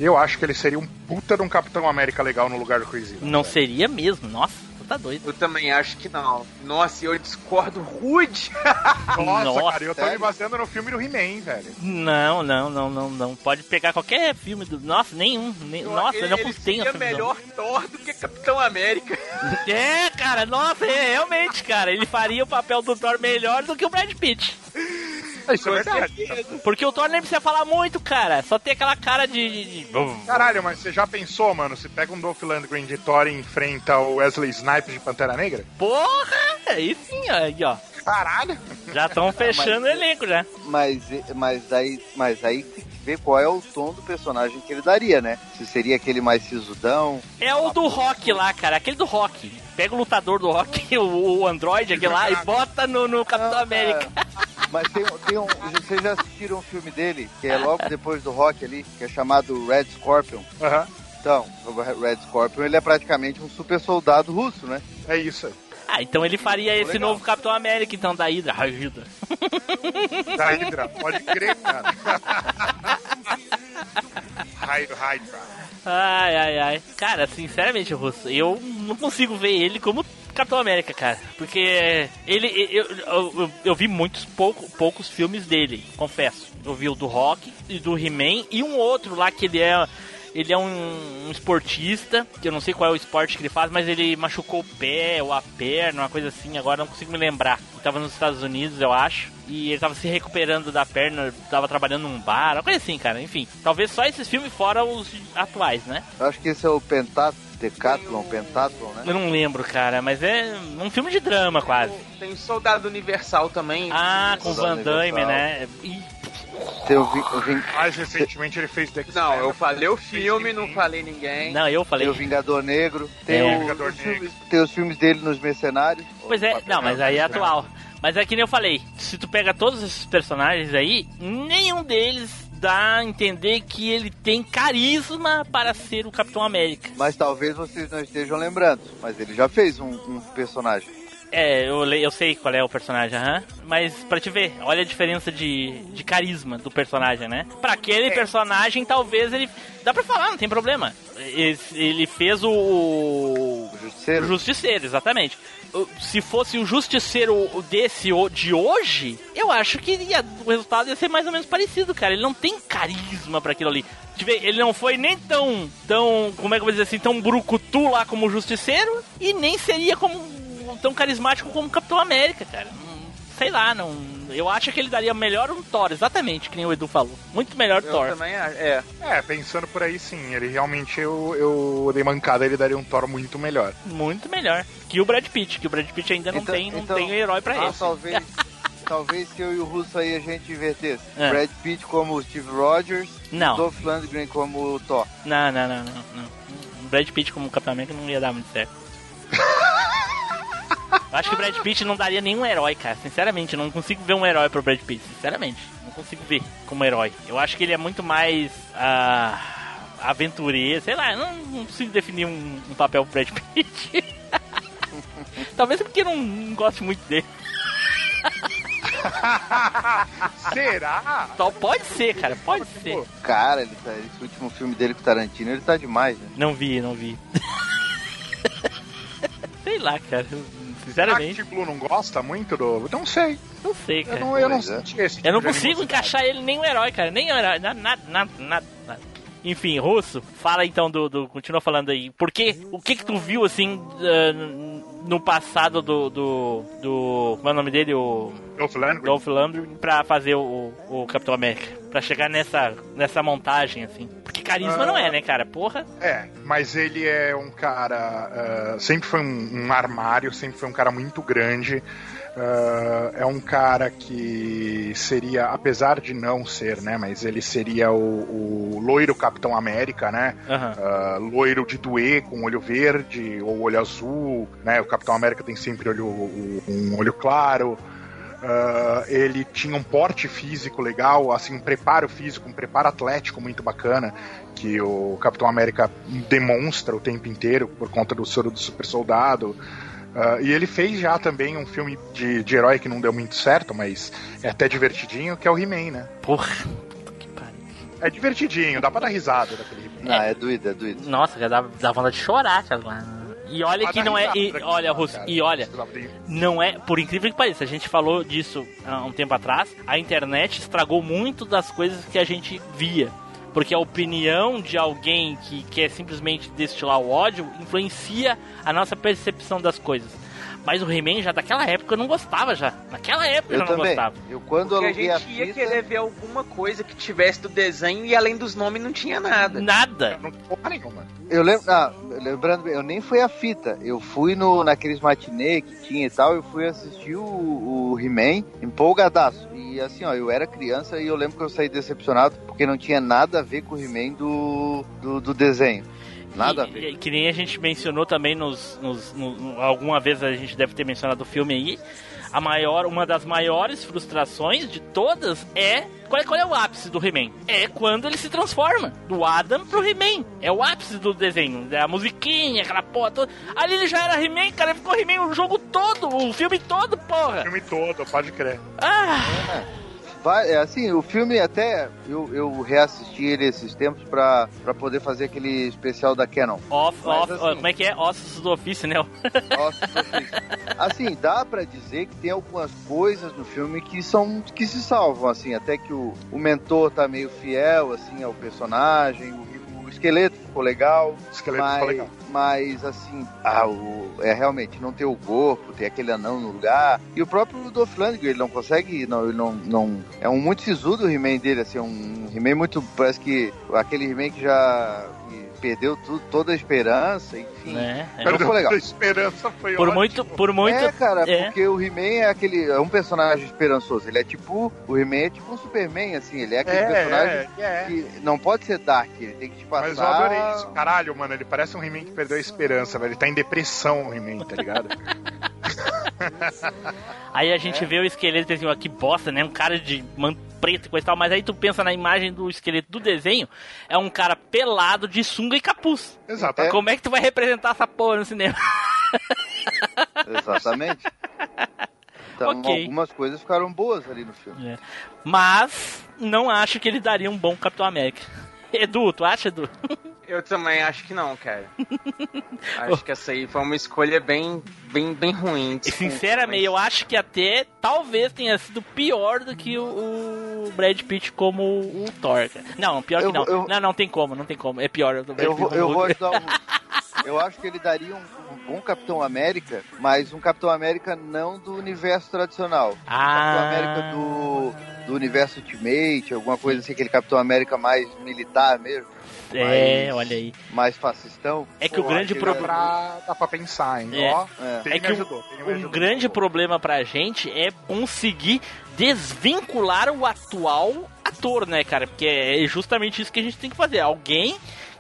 Eu acho que ele seria um puta de um Capitão América legal no lugar do Chris Evans. Não seria mesmo, nossa, tá doido. Eu também acho que não. Nossa, eu discordo rude. [laughs] Nossa, Nossa, cara, eu tô sério? me baseando no filme do He-Man, velho. Não, não, não, não, não. Pode pegar qualquer filme do. Nossa, nenhum. nem- Nossa, ele, eu não ele tenho essa visão. melhor Thor do que Capitão América. [laughs] É, cara, nossa, é, realmente, cara. Ele faria o papel do Thor melhor do que o Brad Pitt. [laughs] [laughs] Isso é verdade. Porque o Thor nem precisa falar muito, cara. Só tem aquela cara de. Caralho, mas você já pensou, mano? Se pega um Dolph Lundgren de Thor e enfrenta o Wesley Snipes de Pantera Negra? Porra! Aí sim, ó, aí, ó. Caralho! Já estão [laughs] fechando o elenco já. Mas, mas, aí, mas aí tem que ver qual é o tom do personagem que ele daria, né? Se seria aquele mais sisudão. É o do rock lá, cara. Aquele do rock. Pega o lutador do rock, [laughs] o, o Android aquele lá, e bota no, no Capitão Não, América. é, Mas tem, um- tem um. Vocês já assistiram um filme dele, que é logo depois do rock ali, que é chamado Red Scorpion? Aham, Então, o Red Scorpion ele é praticamente um super soldado russo, né? é isso aí. Ah, então ele faria esse Legal. novo Capitão América, então, da Hydra. A Hydra. Da Hydra, pode crer, cara. Hydra, Hydra. Ai, ai, ai. Cara, sinceramente, Russo, eu não consigo ver ele como Capitão América, cara. Porque ele. Eu, eu, eu, eu vi muitos pouco, poucos filmes dele, confesso. Eu vi o do Rock e do He-Man e um outro lá que ele é. Ele é um, um esportista, que eu não sei qual é o esporte que ele faz, mas ele machucou o pé ou a perna, uma coisa assim, agora não consigo me lembrar. Ele tava nos Estados Unidos, eu acho, e ele tava se recuperando da perna, tava trabalhando num bar, uma coisa assim, cara. Enfim, talvez só esses filmes fora os atuais, né? Eu acho que esse é o Pentat, Decathlon, Pentathlon, né? Eu não lembro, cara, mas é um filme de drama quase. Tem o Soldado Universal também. Ah, com o Van Damme, Universal. né? Ih, Vi- o Ving- Mais recentemente ele fez The Não, eu falei o filme, não falei ninguém. não, eu falei. tem o Vingador Negro, tem, É. o- Vingador os filmes, tem os filmes dele nos Mercenários. Pois é, não, mas aí é atual. Mas é que nem eu falei, se tu pega todos esses personagens aí, nenhum deles dá a entender que ele tem carisma para ser o Capitão América. Mas talvez vocês não estejam lembrando, mas ele já fez um, um personagem. É, eu, eu sei qual é o personagem, aham. Mas pra te ver, olha a diferença de, de carisma do personagem, né? Pra aquele personagem, talvez ele. Dá pra falar, não tem problema. Ele, ele fez o. O O Justiceiro. Justiceiro, exatamente. Se fosse o Justiceiro desse de hoje, eu acho que ia- o resultado ia ser mais ou menos parecido, cara. Ele não tem carisma pra aquilo ali. Ele não foi nem tão, tão, como é que eu vou dizer assim, tão brucutu lá como o Justiceiro e nem seria como tão carismático como o Capitão América, cara. Sei lá, não. Eu acho que ele daria melhor um Thor, exatamente, que nem o Edu falou. Muito melhor Eu Thor. também acho. É. É, pensando por aí sim, ele realmente eu, eu dei mancada, ele daria um Thor muito melhor. Muito melhor. Que o Brad Pitt, que o Brad Pitt ainda não Então- tem, não então- tem um herói pra Ah, ele. talvez, [laughs] talvez que eu e o Russo aí a gente invertesse. É. Brad Pitt como o Steve Rogers, Não. Dolph Lundgren como o Thor. Não, não, não, não, não. Brad Pitt como Capitão América não ia dar muito certo. Eu acho que o Brad Pitt não daria nenhum herói, cara. Sinceramente, eu não consigo ver um herói pro Brad Pitt. Sinceramente, não consigo ver como herói. Eu acho que ele é muito mais ah, aventureiro, sei lá. eu Não, não consigo definir um, um papel pro Brad Pitt. [laughs] Talvez porque eu não, não gosto muito dele. [laughs] Será? Então, pode ser, cara, pode ser. Cara, ele tá, esse último filme dele com o Tarantino, ele tá demais, né? Não vi, não vi. Sei lá, cara. Será que Sinceramente, o Blue não gosta muito do. Não sei. não sei, Eu cara. não, eu não é. senti esse Eu não tipo consigo encaixar ele nem um herói, cara. Nem um herói. Nada, nada, nada, nada. nada. Enfim, Russo, fala então do, do. Continua falando aí. Por quê? O que que tu viu assim eh, no passado do. do. do como é o nome dele? O. Dolph Lundgren? Dolph Lundgren pra fazer o, o Capitão América. Pra chegar nessa, nessa montagem, assim. Porque carisma Ah. não é, né, cara? Porra. É, mas ele é um cara. ah, sempre foi um, um armário, sempre foi um cara muito grande. Ah, é um cara que seria, apesar de não ser, né? Mas ele seria o, o loiro Capitão América, né? Aham. Ah, loiro de doer com olho verde ou olho azul, né? O Capitão América tem sempre olho, um olho claro. Ah, ele tinha um porte físico legal, assim, um preparo físico, um preparo atlético muito bacana, que o Capitão América demonstra o tempo inteiro por conta do soro do super soldado. Ah, e ele fez já também um filme de, de herói que não deu muito certo, mas é até divertidinho, que é o He-Man, né? Porra. Puta que pariu. É divertidinho, dá pra dar risada daquele He-Man. Não, é doido, é doido. Nossa, já dá, dá vontade de chorar, cara. E olha que não é. E, daquele olha, Russo, cara. e olha, não é, por incrível que pareça, a gente falou disso há um tempo atrás, a internet estragou muito das coisas que a gente via. Porque a opinião de alguém que quer simplesmente destilar o ódio influencia a nossa percepção das coisas. Mas o He-Man já daquela época eu não gostava já. Naquela época eu, Eu não também. gostava. Eu quando Porque a aluguei a gente ia fita, querer ver alguma coisa que tivesse do desenho e além dos nomes não tinha nada. Nada. Não porra nenhuma. eu lembro, ah, lembrando, bem, eu nem fui a fita. Eu fui no naqueles matinê que tinha e tal, eu fui assistir o, o He-Man empolgadaço. E assim, ó, eu era criança e eu lembro que eu saí decepcionado porque não tinha nada a ver com o He-Man do, do, do desenho. Nada a E- ver. e- Que nem a gente mencionou também nos, nos- no- no- alguma vez a gente deve ter mencionado o filme aí. A maior, uma das maiores frustrações de todas é qual, é qual é o ápice do He-Man? É quando ele se transforma do Adam pro He-Man. É o ápice do desenho, é a musiquinha, aquela porra toda. Ali ele já era He-Man, cara, ele ficou He-Man o jogo todo, o filme todo, O porra. filme todo, pode crer. Ah, é, assim, o filme até eu, eu reassisti ele esses tempos pra, pra poder fazer aquele especial da Canon. Off, Mas, off, assim- como é que é? Ossos do ofício, né? [laughs] Nossa, difícil. assim, dá pra dizer que tem algumas coisas no filme que são que se salvam, assim, até que o, o mentor tá meio fiel, assim, ao personagem, o esqueleto ficou legal, esqueleto mas, ficou legal. mas assim, ah, o, é realmente não ter o corpo, ter aquele anão no lugar, e o próprio Dolph Lundgren, ele não consegue, não, ele não, não é um muito sisudo o He-Man dele, assim, um He-Man muito, parece que aquele He-Man que já perdeu tudo, toda a esperança, enfim. né? É. Perdeu. legal. A esperança foi Por ótimo. muito, por muito. É, cara, é. porque o He-Man é aquele. É um personagem esperançoso. Ele é tipo. O He-Man é tipo um Superman, assim. Ele é aquele personagem É, é, é. que não pode ser Dark. Ele tem que te passar. Mas eu adorei isso. Caralho, mano, ele parece um He-Man que perdeu a esperança, velho. Ele tá em depressão, o He-Man, tá ligado? [laughs] [laughs] Aí a É. gente vê o esqueleto assim, ó, que bosta, né? Um cara de manto preto e coisa e tal, mas aí tu pensa na imagem do esqueleto do desenho, é um cara pelado de sunga e capuz. Exatamente. Como é que tu vai representar essa porra no cinema? [laughs] Exatamente. Então, Ok. algumas coisas ficaram boas ali no filme. Mas não acho que ele daria um bom Capitão América. [laughs] Edu, tu acha, Edu? Eu também acho que não, cara. [laughs] acho que essa aí foi uma escolha bem, bem, bem ruim. E desculpa, sinceramente, eu acho que até talvez tenha sido pior do que o, o Brad Pitt como o Thor. cara. Não, pior Eu que não. eu- Não, não tem como, não tem como. É pior. o Brad Eu Pitt vou, eu vou ajudar o. [laughs] Eu acho que ele daria um, um bom Capitão América, mas um Capitão América não do universo tradicional. Ah. Capitão América do, do universo Ultimate, alguma coisa assim, aquele Capitão América mais militar mesmo. É, mais- olha aí. Mais fascistão. É que o Pô, grande aquele- Dá problema. dá pra pensar, hein? É. Ó, É. É que o- ajudou. me Um ajudou. grande problema pra gente é conseguir desvincular o atual ator, né, cara? Porque é justamente isso que a gente tem que fazer. Alguém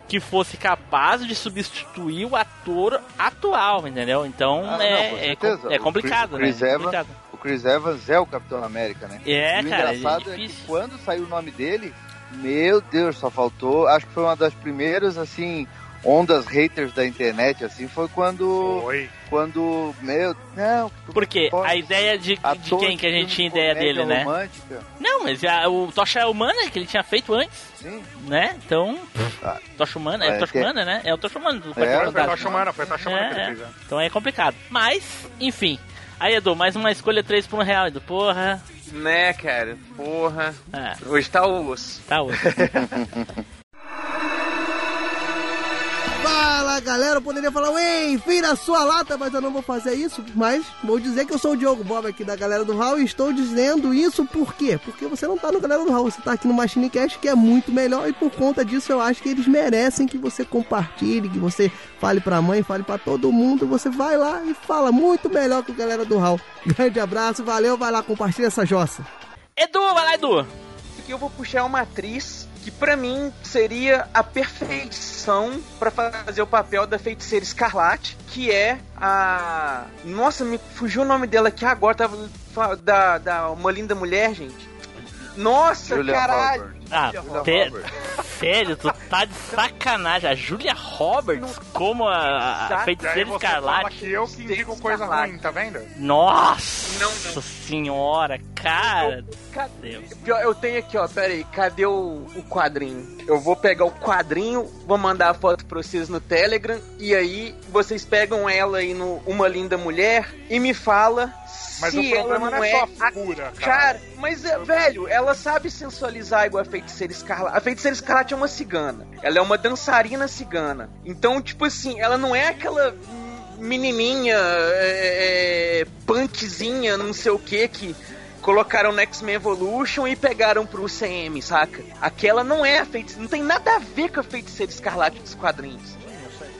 que fosse capaz de substituir o ator atual, entendeu? Então Ah, não, é, com é, certeza. com- é O complicado, Chris- Chris né? É Evans- complicado. O Chris Evans é o Capitão América, né? É, e o cara, é engraçado é, que difícil. quando saiu o nome dele, meu Deus, só faltou. Acho que foi uma das primeiras, assim, ondas haters da internet, assim, foi quando. Foi. Quando. Meu. Não, Porque a ideia de, de quem que a gente tinha ideia dele, né? romântica, Não, mas a- o Tocha Humana que ele tinha feito antes, sim. né? Então, Ah. Tocha Humana, é, É, Tocha Humana, né? É o Tocha Humana do É, Foi. Tocha Humana, foi Tocha Humana que É, ele fez, né? Então é complicado. Mas, enfim. Aí, Edu, mais uma escolha 3 por um real, Edu. Porra. Né, cara? Porra. Ah, Hoje tá o osso. tá outro. [laughs] Fala galera, eu poderia falar, ei, enfim na sua lata, mas eu não vou fazer isso. Mas vou dizer que eu sou o Diogo Bob aqui da galera do Hall e estou dizendo isso por quê? Porque você não tá no galera do Hall, você tá aqui no Machine Cast que é muito melhor e por conta disso eu acho que eles merecem que você compartilhe, que você fale pra mãe, fale pra todo mundo. Você vai lá e fala muito melhor que o galera do Hall. [laughs] Grande abraço, valeu, vai lá, compartilha essa jossa. Edu, vai lá, Edu. Aqui eu vou puxar uma atriz que pra mim seria a perfeição pra fazer o papel da feiticeira Escarlate, que é a. Nossa, me fugiu o nome dela aqui agora, tava da, da Uma Linda Mulher, gente. Nossa, Julia caralho! Roberts. Ah, sério, tu tá de sacanagem. A Julia Roberts como a, a feiticeira escarlate. que eu que indico coisa Escarlate. ruim, tá vendo? Nossa Não, não. Senhora, cara. Cadê? Deus. Pior, Eu tenho aqui, ó, pera aí, cadê o, o quadrinho? Eu vou pegar o quadrinho, vou mandar a foto pra vocês no Telegram, e aí vocês pegam ela aí no Uma Linda Mulher e me fala Mas se o problema ela não é é só a a figura, cara. Cara, mas é, velho, ela sabe sensualizar igual a feiticeira escarlate. A feiticeira escarlate é uma cigana. Ela é uma dançarina cigana. Então, tipo assim, ela não é aquela menininha é, é, punkzinha, não sei o que que colocaram no X-Men Evolution e pegaram pro CM, saca? Aquela não é a feiticeira, não tem nada a ver com a feiticeira escarlate dos quadrinhos.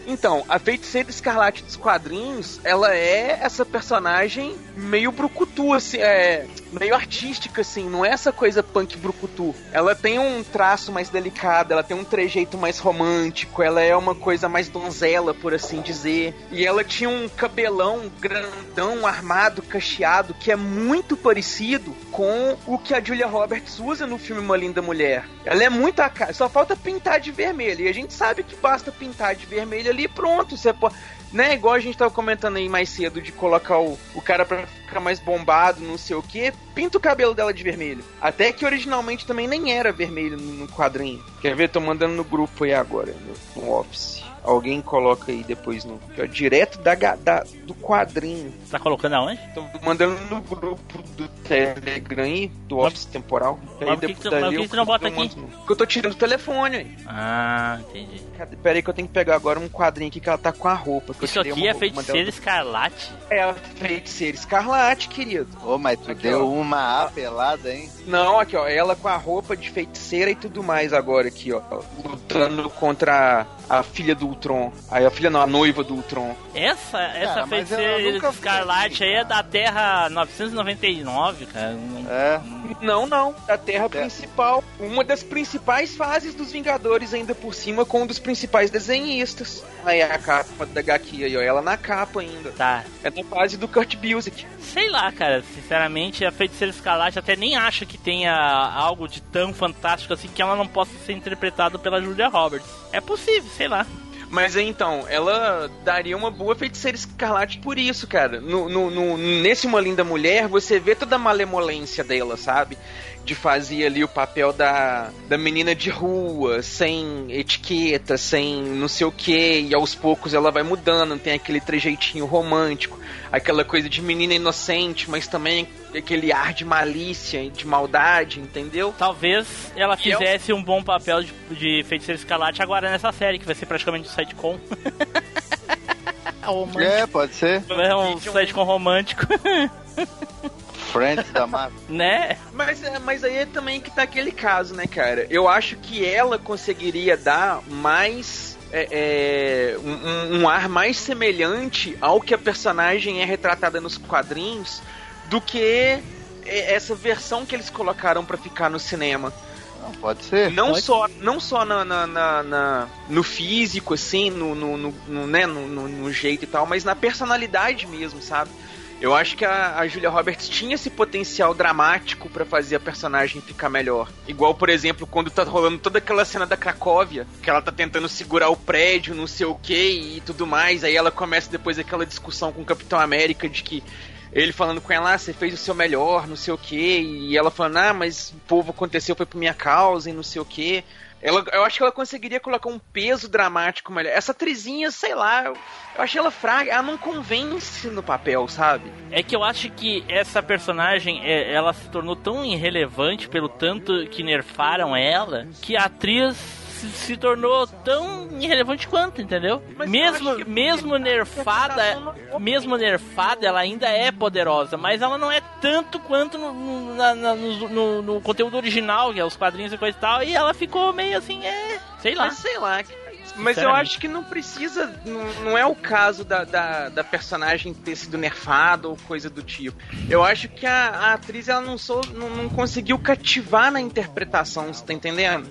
Então, a feiticeira escarlate dos quadrinhos, ela é essa personagem meio brucutu, assim, é, meio artística, assim, não é essa coisa punk brucutu. Ela tem um traço mais delicado, ela tem um trejeito mais romântico, ela é uma coisa mais donzela, por assim dizer. E ela tinha um cabelão grandão, armado, cacheado, que é muito parecido com o que a Julia Roberts usa no filme Uma Linda Mulher. Ela é muito a cara, só falta pintar de vermelho. E a gente sabe que basta pintar de vermelho ali e pronto. Você pode. Né, igual a gente tava comentando aí mais cedo de colocar o, o cara pra ficar mais bombado, não sei o que, pinta o cabelo dela de vermelho. Até que originalmente também nem era vermelho no, no quadrinho. Quer ver? Tô mandando no grupo aí agora, no, no Office. Alguém coloca aí depois no. ó, direto da, da- do quadrinho. Você tá colocando aonde? Tô mandando no grupo do Telegram aí, do Office temporal. mas por que que tu- mas que tu não bota aqui? Porque eu tô tirando o telefone aí. Ah, entendi. Pera aí que eu tenho que pegar agora um quadrinho aqui que ela tá com a roupa. Isso aqui uma é roupa dela feiticeiro do- escarlate? É a feiticeira escarlate, querido. Ô, mas tu Aqui, deu ó. uma apelada, hein? Não, aqui ó, ela com a roupa de feiticeira e tudo mais agora aqui, ó. Lutando contra a, filha do Ultron. Aí a filha não, a noiva do Ultron. Essa, essa Cara, feiticeira escarlate assim, aí é da Terra 999, cara. Não- É. Não, não, da Terra principal. Uma das principais fases dos Vingadores ainda por cima com um dos principais desenhistas. Aí a capa da HQ aí, ó, ela na capa ainda. Tá. É da fase do Kurt Busiek. Sei lá, cara. Sinceramente, a feiticeira escarlate até nem acha que tenha algo de tão fantástico assim que ela não possa ser interpretada pela Julia Roberts. É possível, sei lá. Mas então, ela daria uma boa feiticeira escarlate por isso, cara. No, no, no- nesse Uma Linda Mulher, você vê toda a malemolência dela, sabe? De fazer ali o papel da, da menina de rua, sem etiqueta, sem não sei o que, e aos poucos ela vai mudando, tem aquele trejeitinho romântico, aquela coisa de menina inocente, mas também aquele ar de malícia e de maldade, entendeu? Talvez ela E eu- fizesse um bom papel de, de feiticeira escarlate agora nessa série, que vai ser praticamente um sitcom. [laughs] romântico. É, pode ser. É um um- sitcom romântico, [laughs] Friends da Marvel. [laughs] né? Mas, é, mas aí é também que tá aquele caso, né, cara? Eu acho que ela conseguiria dar mais. É, é, um, um- ar mais semelhante ao que a personagem é retratada nos quadrinhos do que é, essa versão que eles colocaram pra ficar no cinema. Não, pode ser. Não Pode. só, não só na, na- na- na- no físico, assim, no, no, no- no, né, no, no- no jeito e tal, mas na personalidade mesmo, sabe? Eu acho que a, a Julia Roberts tinha esse potencial dramático pra fazer a personagem ficar melhor. Igual, por exemplo, quando tá rolando toda aquela cena da Cracóvia, que ela tá tentando segurar o prédio, não sei o que e tudo mais, aí ela começa depois aquela discussão com o Capitão América de que ele falando com ela, ah, você fez o seu melhor, não sei o que, e ela falando, ah, mas o povo aconteceu, foi por minha causa e não sei o que. Ela, eu acho que ela conseguiria colocar um peso dramático melhor. Essa atrizinha, sei lá, eu, eu achei ela fraca, ela não convence no papel, sabe? É que eu acho que essa personagem, é, ela se tornou tão irrelevante pelo tanto que nerfaram ela, que a atriz se, se tornou tão irrelevante quanto, entendeu? Mas mesmo que- mesmo nerfada, mesmo nerfada, ela ainda é poderosa, mas ela não é tanto quanto no, na- no- no- no conteúdo original, que é os quadrinhos e coisa e tal, e ela ficou meio assim, é, sei lá. Mas sei lá. Mas eu acho que não precisa. Não, não é o caso da, da, da personagem ter sido nerfada ou coisa do tipo. Eu acho que a, a atriz ela não, sou, não, não conseguiu cativar na interpretação, você tá entendendo?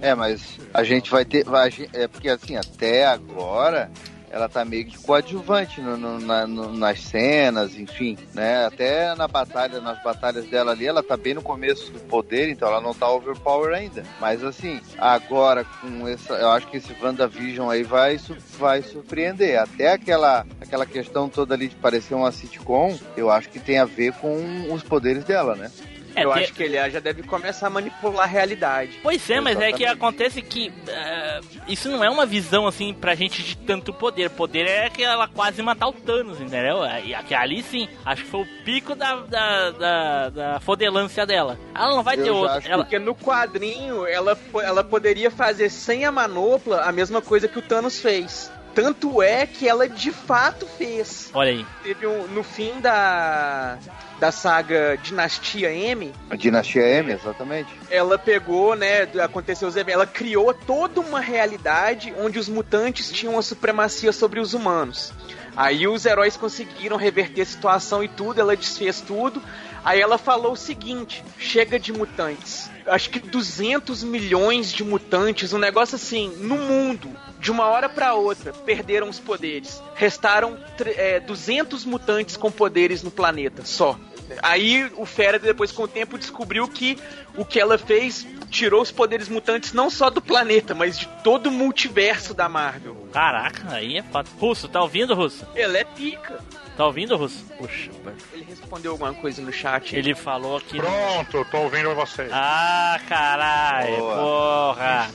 É, mas a gente vai ter. vai- é porque assim, até agora ela tá meio que coadjuvante no, no- na- no- nas cenas, enfim, né? Até na batalha, nas batalhas dela ali, ela tá bem no começo do poder, então ela não tá overpower ainda. Mas assim, agora com essa. Eu acho que esse WandaVision aí vai, vai surpreender. Até aquela, aquela questão toda ali de parecer uma sitcom, eu acho que tem a ver com os poderes dela, né? É, eu acho que ele já deve começar a manipular a realidade. Pois é, mas é que Exatamente. acontece que é, isso não é uma visão assim pra gente de tanto poder. Poder é que ela quase matar o Thanos, entendeu? E aqui- ali sim, acho que foi o pico da, da, da, da fodelância dela. Ela não vai Eu ter outra. acho Ela, Porque no quadrinho ela, ela poderia fazer sem a manopla a mesma coisa que o Thanos fez. Tanto é que ela de fato fez. Olha aí. Teve um, no fim da, da saga Dinastia M, A Dinastia M, exatamente. ela pegou, né, aconteceu os eventos, ela criou toda uma realidade onde os mutantes tinham a supremacia sobre os humanos. Aí os heróis conseguiram reverter a situação e tudo, ela desfez tudo. Aí ela falou o seguinte: chega de mutantes. Acho que 200 milhões de mutantes, um negócio assim, no mundo, de uma hora pra outra, perderam os poderes. Restaram é, 200 mutantes com poderes no planeta, só. Aí o Fera, depois com o tempo, descobriu que o que ela fez tirou os poderes mutantes não só do planeta, mas de todo o multiverso da Marvel. Caraca, aí é fato. Russo, tá ouvindo, Russo? Ela é pica. Tá ouvindo, Russo? Puxa, Ele respondeu alguma coisa no chat. ele falou que. Pronto, tô ouvindo vocês. Ah, caralho, porra.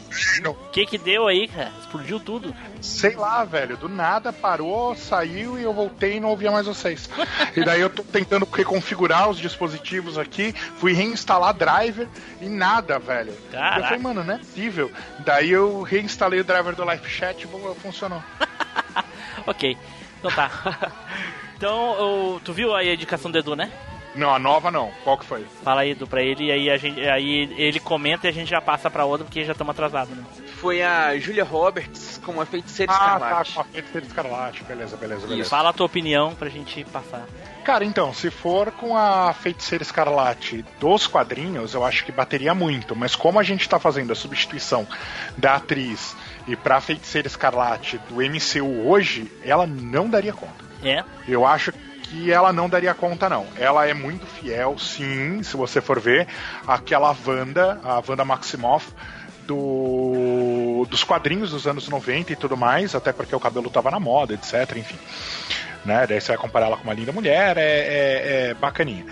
O que que deu aí, cara? Explodiu tudo. Sei lá, velho, do nada parou, saiu e eu voltei e não ouvia mais vocês. e daí eu tô tentando reconfigurar os dispositivos aqui, fui reinstalar driver e nada, velho. Caraca. Eu falei, mano, não é possível. Daí eu reinstalei o driver do Live Chat e funcionou. [laughs] Ok, então tá. [laughs] Então, o- tu viu aí a indicação do Edu, né? Não, a nova não. Qual que foi? Fala aí, Edu, pra ele, e aí, a gente, aí ele comenta e a gente já passa pra outra, porque já estamos atrasados, né? Foi a Julia Roberts como a feiticeira Ah, tá, escarlate. com a feiticeira escarlate. Beleza, beleza, beleza. Fala a tua opinião pra gente passar. Cara, então, se for com a feiticeira escarlate dos quadrinhos, eu acho que bateria muito. Mas como a gente tá fazendo a substituição da atriz e pra feiticeira escarlate do MCU hoje, ela não daria conta. É? Eu acho que ela não daria conta, não. Ela é muito fiel, sim, se você for ver, aquela Wanda, a Wanda Maximoff, do, dos quadrinhos dos anos 90 e tudo mais, até porque o cabelo tava na moda, etc, enfim. Né? Daí você vai comparar ela com uma linda mulher, é, é, é bacaninha.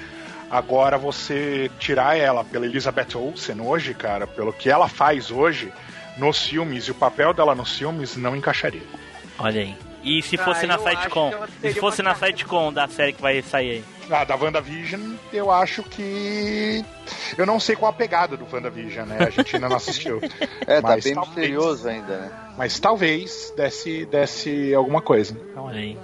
Agora você tirar ela pela Elizabeth Olsen hoje, cara, pelo que ela faz hoje nos filmes e o papel dela nos filmes não encaixaria. Olha aí. E se Ah, fosse na E se fosse na sitcom da série que vai sair aí? Ah, da WandaVision, eu acho que. Eu não sei qual a pegada do WandaVision, né? A gente ainda não assistiu. [laughs] É, tá Mas bem talvez- misterioso ainda, né? Mas talvez desse, desse alguma coisa. Olha aí.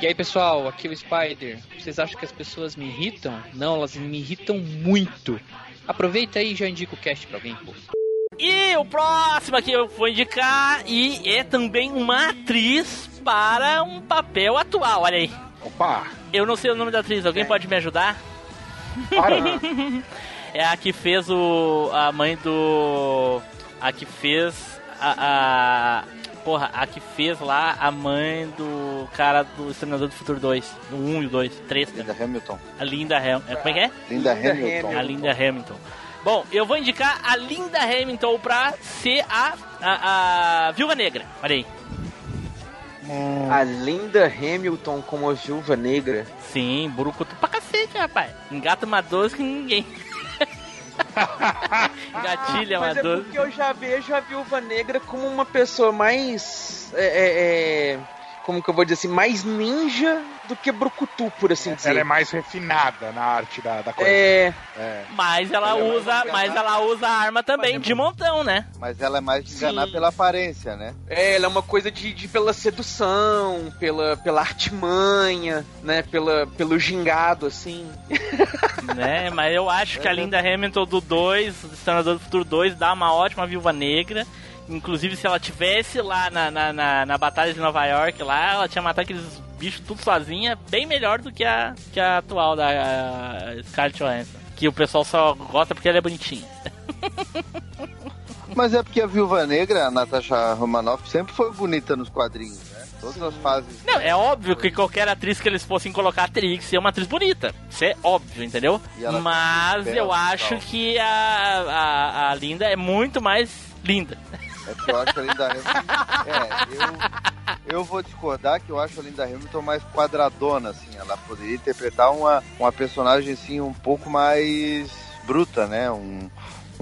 E aí pessoal, aqui é o Spider. Vocês acham que as pessoas me irritam? Não, elas me irritam muito. Aproveita aí e já indica o cast pra alguém, pô. E o próximo aqui eu vou indicar, e é também uma atriz para um papel atual, olha aí. Opa! Eu não sei o nome da atriz, alguém pode me ajudar? Para! [laughs] É a que fez o. a mãe do. A que fez a. a porra, a que fez lá a mãe do cara do Exterminador do Futuro 2. O 1 e o 2, 3, cara. Linda Hamilton. A Linda Hamilton. Como é que é? Linda, Linda Hamilton. A Linda Hamilton. Bom, eu vou indicar a Linda Hamilton pra ser a, a, a Viúva Negra. Olha aí. A Linda Hamilton como a Viúva Negra. Sim, burucutu pra cacete, rapaz. Engata uma 12 que ninguém. [laughs] Gatilha uma Mas é 12. porque eu já vejo a Viúva Negra como uma pessoa mais. É, é, é, como que eu vou dizer assim? Mais ninja do que brucutu, por assim dizer. Ela é mais refinada na arte da, da coisa. É, É. Mas ela Ela é mais usa, enganada. mas ela usa a arma também de montão, né? Mas ela é mais de enganar Sim. pela aparência, né? é, ela é uma coisa de, de pela sedução, pela, pela artimanha, né? Pela, pelo gingado, assim. [laughs] né? Mas eu acho que a Linda Hamilton do 2, do Exterminador do Futuro 2, dá uma ótima viúva negra. Inclusive, se ela tivesse lá na, na, na, na Batalha de Nova York, lá, ela tinha matado aqueles bichos tudo sozinha, bem melhor do que a, que a atual da a Scarlett Johansson. Que o pessoal só gosta porque ela é bonitinha. [laughs] Mas é porque a Viúva Negra, a Natasha Romanoff, sempre foi bonita nos quadrinhos, né? Todas as fases. Não, é óbvio que qualquer atriz que eles fossem colocar teria que ser uma atriz bonita. Isso é óbvio, entendeu? Mas eu acho que a, a, a Linda é muito mais linda. É porque eu acho a Linda Hamilton. É, eu, eu vou discordar que eu acho a Linda Hamilton mais quadradona, assim. Ela poderia interpretar uma, uma personagem, assim, um pouco mais bruta, né? Um.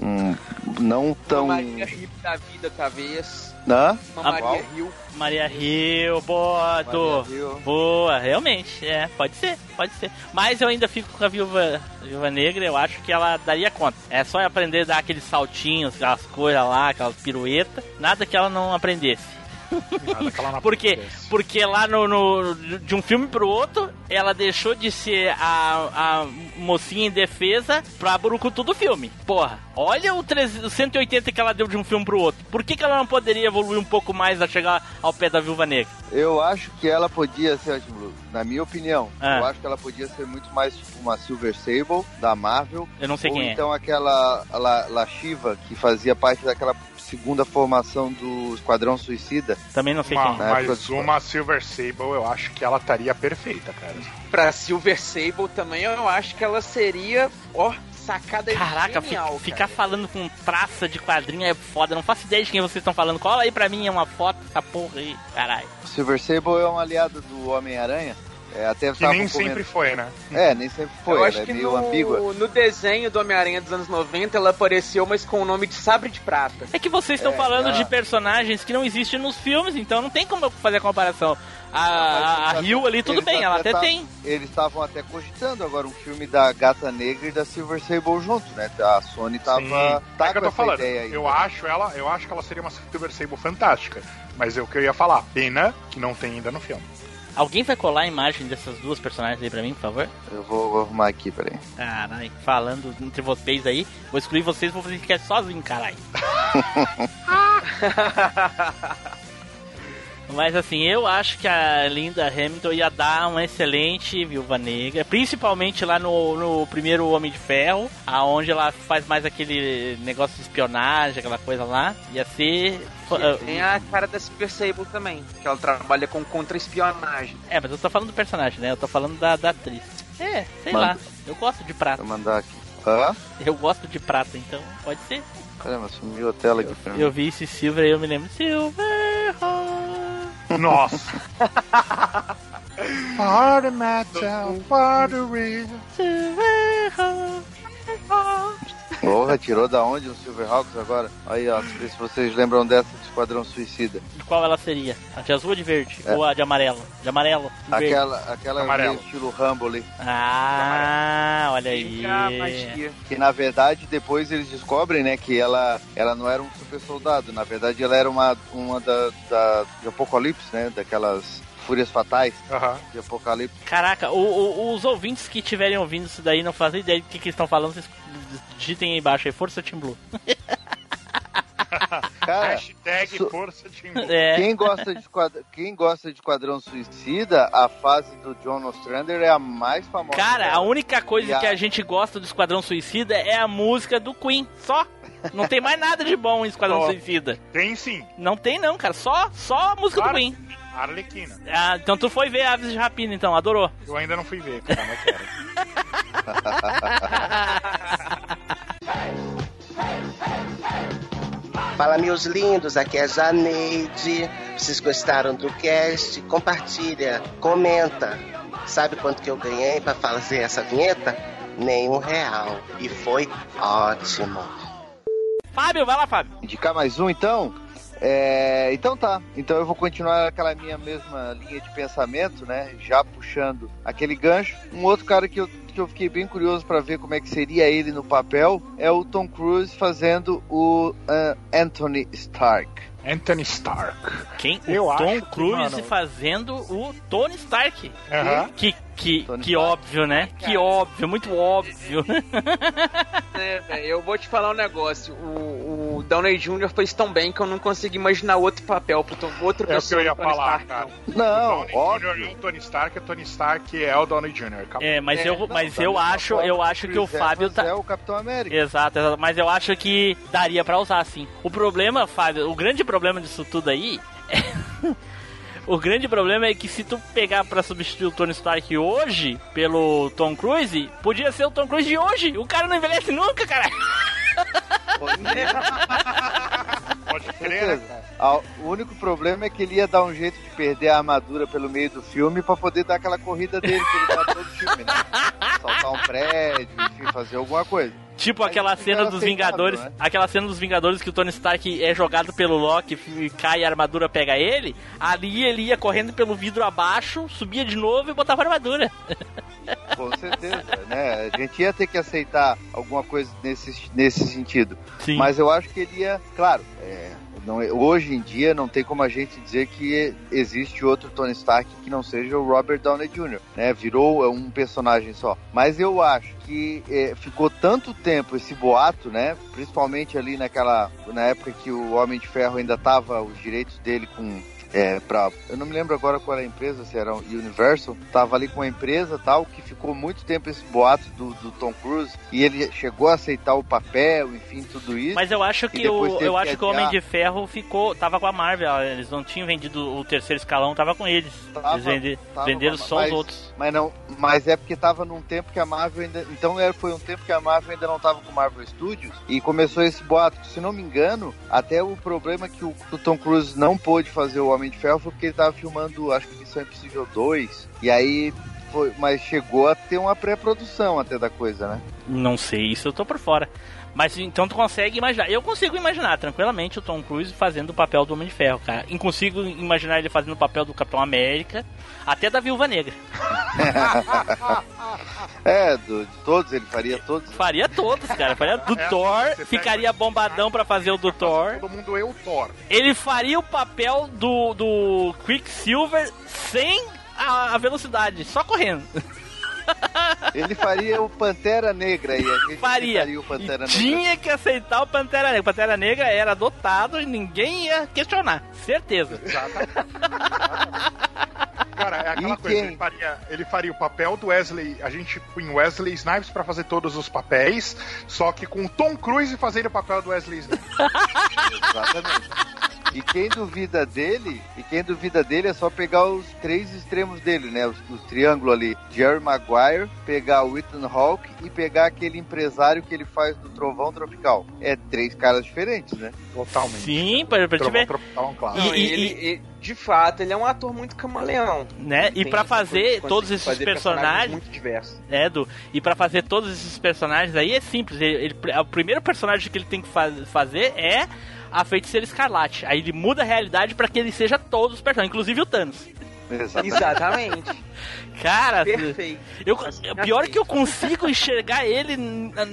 um não tão. Uma Maria Hill da vida, talvez. Hã? Uma Maria? Hill. Maria Hill, boa, do. Maria Hill. Boa, realmente, é, pode ser, pode ser. Mas eu ainda fico com a viúva, a viúva negra, eu acho que ela daria conta. É só aprender a dar aqueles saltinhos, aquelas coisas lá, aquelas piruetas, nada que ela não aprendesse. Nada que ela não Por quê? pudesse. Porque lá no, no- de um filme pro outro, ela deixou de ser a, a mocinha em defesa pra Burucutu do filme. Porra, olha o, 300 o 180 que ela deu de um filme pro outro. Por que, que ela não poderia evoluir um pouco mais a chegar ao pé da Viúva Negra? Eu acho que ela podia ser, tipo, na minha opinião, Ah. eu acho que ela podia ser muito mais tipo uma Silver Sable da Marvel. Eu não sei ou quem é. então aquela La, La Shiva, que fazia parte daquela segunda formação do Esquadrão Suicida. Também não sei Uma- quem é. Mas uma Silver Sable eu acho que ela estaria perfeita, cara. Pra Silver Sable também, eu acho que ela seria, ó, sacada Caraca, genial, fi- ficar falando com traça de quadrinho é foda. Não faço ideia de quem vocês estão falando. Cola aí pra mim é uma foto dessa porra aí. Caralho. Silver Sable é um aliado do Homem-Aranha. É, até Que nem sempre foi, né? É, nem sempre foi. eu ela acho é que meio no, ambígua. no desenho do Homem-Aranha dos anos 90 ela apareceu, mas com o nome de Sabre de Prata. É que vocês estão É, falando ela- de personagens que não existem nos filmes, então não tem como eu fazer a comparação. A, Rio ali, tudo bem, ela até tá- tem. Eles estavam até cogitando agora um filme da Gata Negra e da Silver Sable junto, né? A Sony tava. Sim. Tá é que eu tô essa falando. ideia aí. Eu acho ela, eu acho que ela seria uma Silver Sable fantástica. Mas é o que eu ia falar. Pena que não tem ainda no filme. Alguém vai colar a imagem dessas duas personagens aí pra mim, por favor? Eu vou, vou arrumar aqui, peraí. Caralho, falando entre vocês aí, vou excluir vocês vou fazer que é sozinho, caralho. [laughs] [laughs] Mas assim, eu acho que a Linda Hamilton ia dar uma excelente viúva negra, principalmente lá no, no primeiro Homem de Ferro, aonde ela faz mais aquele negócio de espionagem, aquela coisa lá. Ia ser. Tem a cara da Super Sable também, que ela trabalha com contra-espionagem. É, mas eu tô falando do personagem, né? Eu tô falando da, da atriz. É, sei Manda. lá. Eu gosto de prata. Vou mandar aqui. Hã? Eu gosto de prata, então pode ser. Caramba, sumiu a tela aqui pra mim. Eu vi esse Silver e eu me lembro. Silver! Nossa! Part of metal, part of reason. Porra, tirou da onde o Silverhawks agora? Aí, ó, se vocês lembram dessa do Esquadrão Suicida. De qual ela seria? A de azul ou de verde? É. Ou a de amarelo? De amarelo? De verde? Aquela, aquela Amarelo. estilo Rambo ali. Ah, olha aí. Que na verdade depois eles descobrem, né, que ela, ela não era um super soldado. Na verdade ela era uma, uma da, da de Apocalipse, né? Daquelas fúrias fatais Aham. de Apocalipse. Caraca, o- o- os ouvintes que estiverem ouvindo isso daí não fazem ideia do que, que eles estão falando, vocês digitem aí embaixo aí, Força Team Blue. [laughs] Cara, Hashtag su- força de [laughs] É, quem gosta, de esquadrão, quem gosta de Esquadrão Suicida, a fase do John Ostrander é a mais famosa. cara, a única coisa E a- que a gente gosta do Esquadrão Suicida é a música do Queen, só. Não tem mais nada de bom em Esquadrão Só. Suicida. Tem sim. Não tem não, cara, só, só a música Claro. do Queen. Arlequina. Ah, então tu foi ver Aves de Rapina, então, adorou. Eu ainda não fui ver, cara, mas quero. [laughs] Fala, meus lindos, aqui é a Janeide. Vocês gostaram do cast? Compartilha, comenta. Sabe quanto que eu ganhei pra fazer essa vinheta? Nenhum real. E foi ótimo. Fábio, vai lá, Fábio. Indicar mais um, então? É, então tá. Então eu vou continuar aquela minha mesma linha de pensamento, né? Já puxando aquele gancho. Um outro cara que eu, que eu fiquei bem curioso para ver como é que seria ele no papel é o Tom Cruise fazendo o ah, Anthony Stark. Anthony Stark. Quem? Eu o Tom acho que, Cruise mano- fazendo o Tony Stark. Aham. Que, que, Tony que Stark. óbvio, né? Que óbvio, muito óbvio. É, velho, eu vou te falar um negócio. O Downey Jr. fez tão bem que eu não consigo imaginar outro papel pro Tom, outro É o que pessoa eu ia falar, Stark, cara. não. Não, o Downey. Jr. é o Tony Stark, o Tony Stark é o Downey Jr. Acabou. É, mas É, eu, Não, mas da eu acho, forma eu acho que o Fábio tá. é o Capitão América. Exato, exato, mas eu acho que daria pra usar sim. O problema, Fábio, o grande problema disso tudo aí é... [laughs] O grande problema é que se tu pegar pra substituir o Tony Stark hoje pelo Tom Cruise, podia ser o Tom Cruise de hoje. O cara não envelhece nunca, cara. [laughs] Pode crer, né, O único problema é que ele ia dar um jeito de perder a armadura pelo meio do filme pra poder dar aquela corrida dele que ele dá todo filme, né? Saltar um prédio, enfim, fazer alguma coisa. Tipo aquela cena dos Vingadores, né? aquela cena dos Vingadores que o Tony Stark é jogado pelo Loki e cai e a armadura pega ele. Ali ele ia correndo pelo vidro abaixo, subia de novo e botava a armadura. [laughs] Com certeza, né? A gente ia ter que aceitar alguma coisa nesse, nesse sentido. Sim. Mas eu acho que ele ia, claro, é, não é- hoje em dia não tem como a gente dizer que existe outro Tony Stark que não seja o Robert Downey Jr., né? Virou é, um personagem só. Mas eu acho que é, ficou tanto tempo esse boato, né? Principalmente ali naquela na época que o Homem de Ferro ainda tava os direitos dele com é, pra. Eu não me lembro agora qual era a empresa, se era Universal. Tava ali com uma empresa tal, que ficou muito tempo esse boato do, do Tom Cruise. E ele chegou a aceitar o papel, enfim, tudo isso. Mas eu acho que o, eu que acho que o Homem de Ferro ficou. tava com a Marvel, eles não tinham vendido o terceiro escalão, tava com eles. Tava- eles vende- tava, venderam mas- só os outros. Mas não, mas é porque tava num tempo que a Marvel ainda. Então era, foi um tempo que a Marvel ainda não tava com o Marvel Studios e começou esse boato. Se não me engano, até o problema que o, o Tom Cruise não pôde fazer o Homem de Ferro foi porque ele tava filmando, acho que Missão Impossível 2. E aí. Foi, mas chegou a ter uma pré-produção até da coisa, né? Não sei, isso eu tô por fora. Mas então tu consegue imaginar. Eu consigo imaginar tranquilamente o Tom Cruise fazendo o papel do Homem de Ferro, cara. E consigo imaginar ele fazendo o papel do Capitão América, até da Viúva Negra. [laughs] É, do, de todos, ele faria todos. Faria todos, cara. Faria do É, Thor, ficaria bombadão pra fazer o do Thor. Todo mundo eu, Thor. Ele faria o papel do, do Quicksilver sem a, a velocidade, só correndo. Ele faria o Pantera Negra e a gente Faria. faria o Pantera E Negra. tinha que aceitar o Pantera Negra. O Pantera Negra era adotado e ninguém ia questionar. Certeza. Cara, é aquela E coisa, ele faria, ele faria o papel do Wesley, a gente punha o Wesley Snipes pra fazer todos os papéis, só que com o Tom Cruise fazendo o papel do Wesley Snipes. [laughs] Exatamente. E quem duvida dele, e quem duvida dele é só pegar os três extremos dele, né? O, o triângulo ali. Jerry Maguire, pegar o Ethan Hawke e pegar aquele empresário que ele faz do Trovão Tropical. É três caras diferentes, né? Totalmente. Sim, pra, pra te Trovão ver. Tropical é. Não, E- e- ele, ele- de fato, ele é um ator muito camaleão. Né? E coisa fazer todos esses fazer personagens. muito diversos. É, Edu. E pra fazer todos esses personagens aí é simples. Ele, ele- o primeiro personagem que ele tem que faz- fazer é a Feiticeira Escarlate. Aí ele muda a realidade pra que ele seja todos os personagens, inclusive o Thanos. Exatamente. Cara, Perfeito. eu, o pior é que eu consigo enxergar ele na,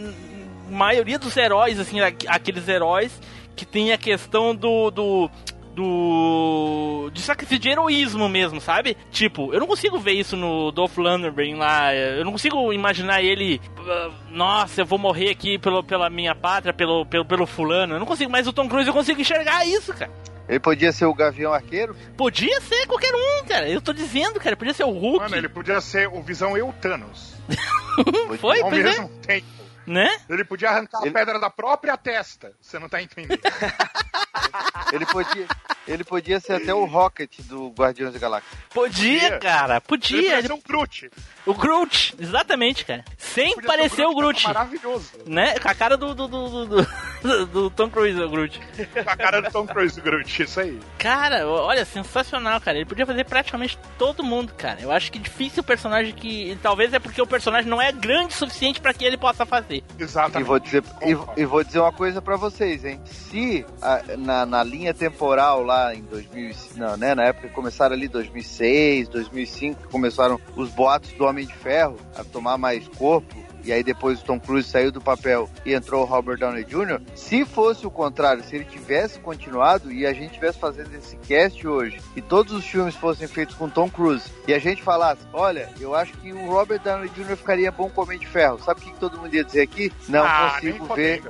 maioria dos heróis, assim, aqu- aqueles heróis que tem a questão do. do do. de sacrifício de heroísmo mesmo, sabe? Tipo, eu não consigo ver isso no Dolph Lundgren lá. Eu não consigo imaginar ele. ah, Nossa, eu vou morrer aqui pelo, pela minha pátria, pelo, pelo, pelo fulano. Eu não consigo, mas o Tom Cruise eu consigo enxergar isso, cara. Ele podia ser o Gavião Arqueiro? Podia ser qualquer um, cara. Eu tô dizendo, cara. Podia ser o Hulk. Mano, ele podia ser o Visão Eu Thanos. [laughs] Foi, Ao pois é. mesmo tempo. Né? Ele podia arrancar Ele- a pedra da própria testa. Você não tá entendendo. [laughs] Ele podia, ele podia ser até o Rocket do Guardiões da Galáxia. Podia, Podia. cara. Ele Podia. podia Ele- ser o Groot. O Groot, exatamente, cara. Sem Podia parecer o Groot. tá Maravilhoso. Né? Com a cara do, do, do, do, do- do Tom Cruise, o Groot. Com a cara do Tom Cruise, o Groot. Isso aí. Cara, olha, sensacional, cara. Ele podia fazer praticamente todo mundo, cara. Eu acho que difícil o personagem que. Talvez é porque o personagem não é grande o suficiente pra que ele possa fazer. E Exatamente. vou dizer, e, e vou dizer uma coisa pra vocês, hein? Se a- na, na linha temporal lá em 2000, não, né, na época que começaram ali 2006, 2005, que começaram os boatos do Homem de Ferro a tomar mais corpo, e aí depois o Tom Cruise saiu do papel e entrou o Robert Downey Jr. Se fosse o contrário, se ele tivesse continuado e a gente tivesse fazendo esse cast hoje e todos os filmes fossem feitos com Tom Cruise e a gente falasse, olha, eu acho que o Robert Downey Jr. ficaria bom com o Homem de Ferro. Sabe o que que todo mundo ia dizer aqui? Não Ah, consigo ver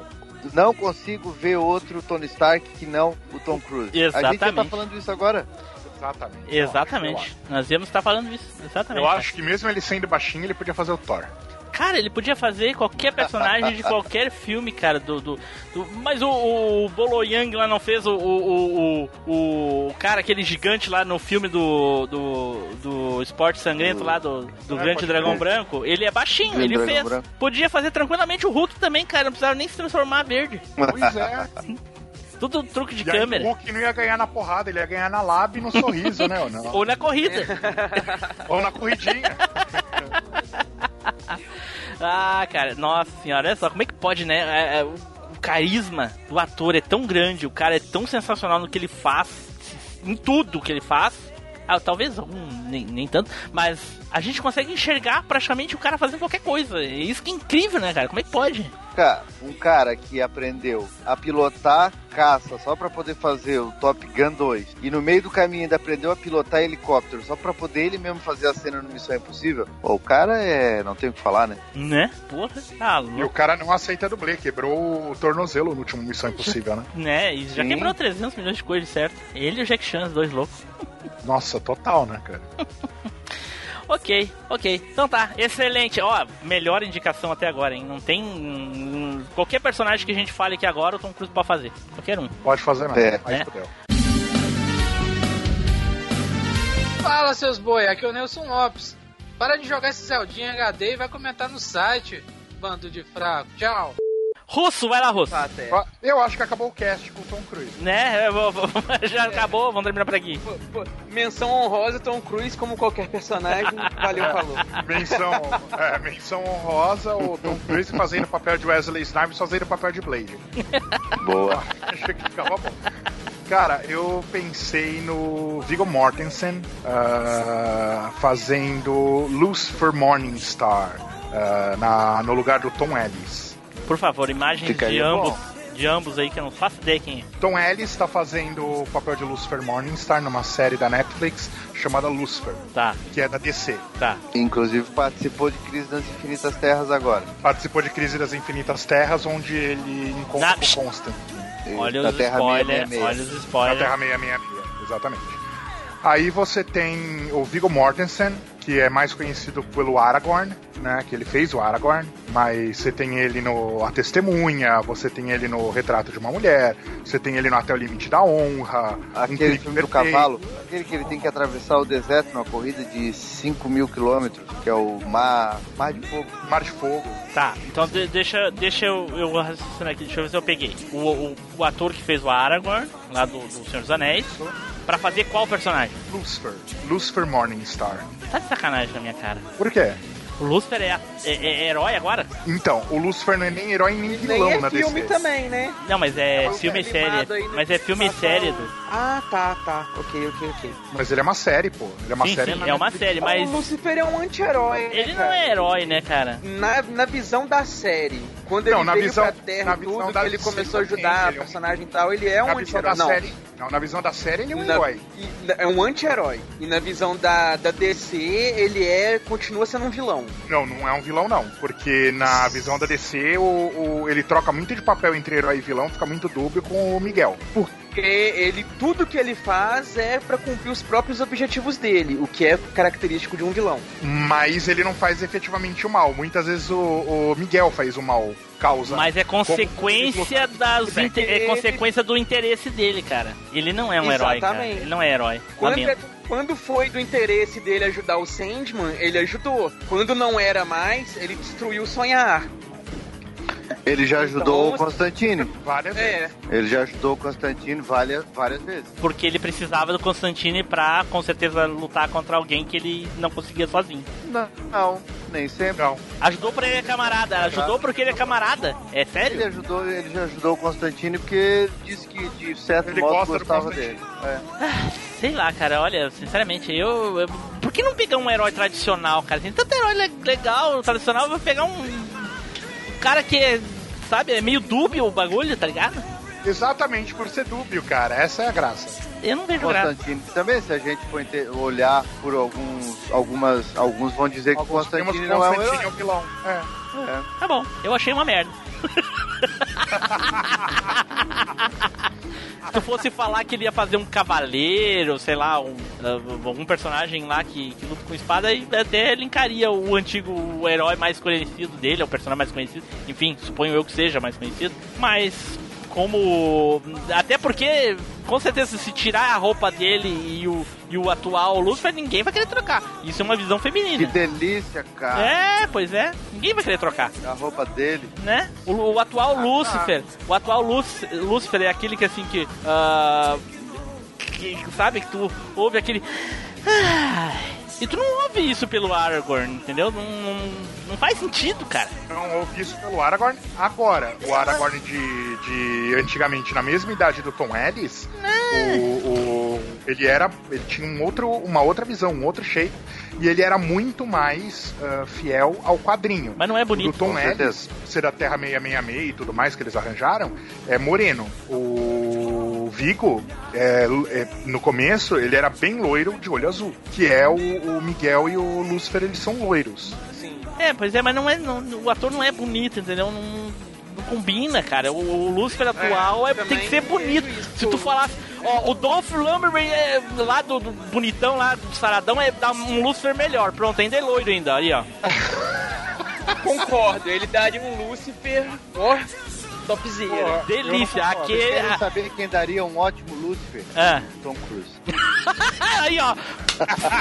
não consigo ver outro Tony Stark que não o Tom Cruise. A gente já tá Exatamente. falando isso agora? Exatamente. Exatamente. Nós íamos estar falando isso. Exatamente. Eu acho que mesmo ele sendo baixinho, ele podia fazer o Thor. Cara, ele podia fazer qualquer personagem de qualquer filme, cara. Do, do, do- mas o, o Bolo Yang lá não fez o, o, o, o, o cara, aquele gigante lá no filme do, do, do Esporte Sangrento lá, do, do É, Grande Dragão crer. Branco. Ele é baixinho, Grande ele Dragão fez. Branco. Podia fazer tranquilamente o Hulk também, cara. Não precisava nem se transformar verde. Pois é. Tudo truque de E aí câmera. o Hulk não ia ganhar na porrada, ele ia ganhar na lab e no sorriso, né? Ou, não? Ou na corrida. [laughs] Ou na corridinha. [laughs] Ah, cara, nossa senhora, olha só, como é que pode, né? É, é, o, o carisma do ator é tão grande, o cara é tão sensacional no que ele faz, em tudo que ele faz. Ah, talvez algum, nem, nem tanto, mas a gente consegue enxergar praticamente o cara fazendo qualquer coisa. É isso que é incrível, né, cara? Como é que pode? Colocar um cara que aprendeu a pilotar caça só pra poder fazer o Top Gun 2 e no meio do caminho ainda aprendeu a pilotar helicóptero só pra poder ele mesmo fazer a cena no Missão Impossível, pô, o cara é. não tem o que falar, né? Né? Porra, tá E o louco. cara não aceita dublê, quebrou o tornozelo no último Missão Impossível, né? [laughs] Né? E já Sim. quebrou 300 milhões de coisas, certo? Ele e o Jack Chan, os dois loucos. Nossa, total, né, cara? [laughs] Ok, ok. Então tá, excelente. Ó, melhor indicação até agora, hein? Não tem. hum, Qualquer personagem que a gente fale aqui agora, o Tom Cruise pode fazer. Qualquer um. Pode fazer nada. É. Aí É. Fala, seus boi, aqui é o Nelson Lopes. Para de jogar esse Zeldinha HD e vai comentar no site, bando de fraco. Tchau. Russo, vai lá, Russo. Até. Eu acho que acabou o cast com o Tom Cruise. Né? Vou- vou- [laughs] Já acabou, vamos terminar por aqui. Pô, pô, Menção honrosa Tom Cruise como qualquer personagem. [laughs] Valeu, falou. Menção, é, menção honrosa, o Tom Cruise fazendo o papel de Wesley Snipes fazendo o papel de Blade. Boa. [laughs] Achei que ficava bom. Cara, eu pensei no Viggo Mortensen ah, fazendo Lucifer Morningstar ah, na, no lugar do Tom Ellis. Por favor, imagens de Ficaria ambos, bom. de ambos aí que eu não faço ideia quem é. Tom Ellis está fazendo o papel de Lucifer Morningstar numa série da Netflix chamada Lucifer, Tá, que é da DC. tá. Inclusive participou de Crise das Infinitas Terras agora. Participou de Crise das Infinitas Terras, onde ele encontra Na- o Constantine. Olha Da os Terra spoilers, 666. olha os Na spoilers. Terra 666, exatamente. Aí você tem o Viggo Mortensen, que é mais conhecido pelo Aragorn, né? Que ele fez o Aragorn, mas você tem ele no A Testemunha, você tem ele no Retrato de uma Mulher, você tem ele no Até o Limite da Honra, Aquele Incrível filme do cavalo, aquele que ele tem que atravessar o deserto numa corrida de 5 mil quilômetros, que é o Mar, Mar de Fogo. Mar de Fogo. Tá, então de- deixa, deixa eu, eu raciocinar aqui, deixa eu ver se eu peguei. O, o, o ator que fez o Aragorn, lá do, do Senhor dos Anéis, pra fazer qual personagem? Lucifer. Lucifer Morningstar. Tá de sacanagem na minha cara. Por quê? O Lucifer é, é- é herói agora? Então, o Lucifer não é nem herói nem vilão Nem é na filme DC. também, né? Não, mas é, É filme e é série. Mas é filme e série do. Ah, tá, tá. Ok, ok, ok. Mas ele é uma série, pô. Ele é uma sim, série sim, é uma Netflix. série, mas O Lucifer é um anti-herói. né, ele não cara? é herói, né, cara? Na, na visão da série, quando Não, ele na veio visão- pra Terra na e visão tudo, da que ele começou a ajudar ele é personagem e tal, ele é um anti-herói. Não, série. Não, na visão da série ele é um na- herói. é um anti-herói. E na visão da, da DC, ele é continua sendo um vilão. Não, não é um vilão, não. Porque na visão da DC, o, o- ele troca muito de papel entre herói e vilão, fica muito dúbio com o Miguel. Porque ele, tudo que ele faz é pra cumprir os próprios objetivos dele, o que é característico de um vilão. Mas ele não faz efetivamente o mal. Muitas vezes o, o Miguel faz o mal, causa. Mas é consequência das Bem, inte- é consequência do interesse dele, cara. Ele não é um herói, cara. Exatamente. Ele não é herói. Lamento. é- quando foi do interesse dele ajudar o Sandman, ele ajudou. Quando não era mais, ele destruiu o sonhar. Ele já ajudou Então, o Constantino. Várias vezes. É, Ele já ajudou o Constantino várias, várias vezes. Porque ele precisava do Constantine pra, com certeza, lutar contra alguém que ele não conseguia sozinho. Não, não nem sempre. Não. Ajudou porque ele é camarada. Ajudou porque ele é camarada. É Ele sério? ajudou, ele já ajudou o Constantino porque disse que de certo Ele modo gosta gostava Constantino. dele. É. Sei lá, cara. Olha, sinceramente, eu, eu- Por que não pegar um herói tradicional, cara? Tem tanto herói le- legal, tradicional. Eu vou pegar um. um cara que é. Sabe, é meio dúbio o bagulho, tá ligado? Exatamente por ser dúbio, cara. Essa é a graça. Eu não vejo graça. Constantino também, se a gente for olhar por alguns, algumas, alguns vão dizer que o Alguns primos Constantino não é um Constantine herói. é o vilão. É. É. Tá bom, eu achei uma merda. [laughs] Se tu fosse falar que ele ia fazer um cavaleiro, sei lá, um, uh, algum personagem lá que, que luta com espada, aí até linkaria o antigo herói mais conhecido dele, o personagem mais conhecido. Enfim, suponho eu que seja mais conhecido. Mas como. Até porque, com certeza, se tirar a roupa dele e o, e o atual Lucifer, ninguém vai querer trocar. Isso é uma visão Que feminina. delícia, cara. É, pois é. Ninguém vai querer trocar A roupa dele. né? O, o atual Lúcifer, o atual Lúcifer é aquele que assim que, ah, que sabe que tu ouve aquele "Ai", e tu não ouve isso pelo Aragorn, entendeu? Não, não, não faz sentido, cara. Não ouvi isso pelo Aragorn. Agora, o Aragorn de, de antigamente, na mesma idade do Tom Ellis, o, o- Ele era. Ele tinha um outro, uma outra visão, um outro shape. E ele era muito mais ah, fiel ao quadrinho. Mas não é bonito. O do Tom Ellis, ser da Terra 666 e tudo mais que eles arranjaram, é moreno. O Vigo, é, é, no começo, ele era bem loiro de olho azul. Que é o, o Miguel e o Lúcifer, eles são loiros. É, pois é, mas não é. não- o ator não é bonito, entendeu? Não, não combina, cara. O, o Lúcifer atual é, tem também que ser bonito. Se tu falasse. Ó, o Dolph Lundgren é, lá do, do bonitão, lá do saradão, é dá um Lúcifer melhor. Pronto, ainda é loiro ainda, ali, ó. [laughs] Concordo, ele daria um Lucifer, ó, topzera. Delícia. Aquele. querem saber quem daria um ótimo Lúcifer? Ah. Tom Cruise. [laughs] Aí, ó.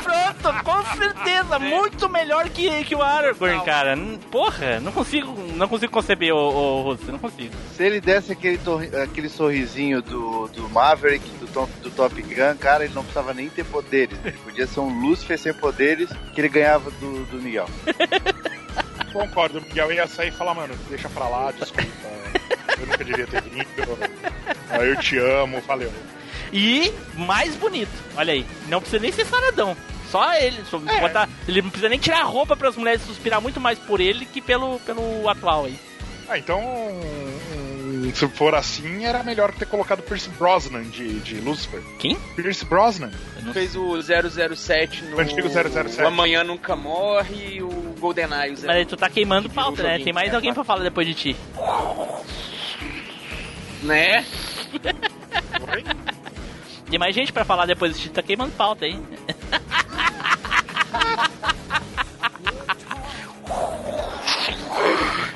Pronto, com certeza. Muito melhor que, que o Aragorn, cara. Porra, não consigo, não consigo conceber o, o Russo, não consigo. Se ele desse aquele, torri- aquele sorrisinho do, do Maverick, do, Tom- do Top Gun, cara, ele não precisava nem ter poderes. Ele podia ser um Lúcifer sem poderes que ele ganhava do, do Miguel. [laughs] Concordo, o Miguel ia sair e falar, mano, deixa pra lá, desculpa. Eu nunca devia ter vindo. Eu te amo, valeu. E mais bonito, olha aí. Não precisa nem ser saradão. Só ele. Só É. botar- ele não precisa nem tirar a roupa para as mulheres suspirar muito mais por ele que pelo, pelo atual aí. Ah, então, se for assim, era melhor ter colocado Pierce Brosnan de, de Lucifer. Quem? Pierce Brosnan. Fez o 007 no... O antigo 007. O Amanhã Nunca Morre o GoldenEye. Mas aí tu tá queimando pauta, né? Tem mais é, alguém pra falar depois de ti. Né? [laughs] Tem mais gente pra falar depois de ti, tá queimando pauta aí. [laughs]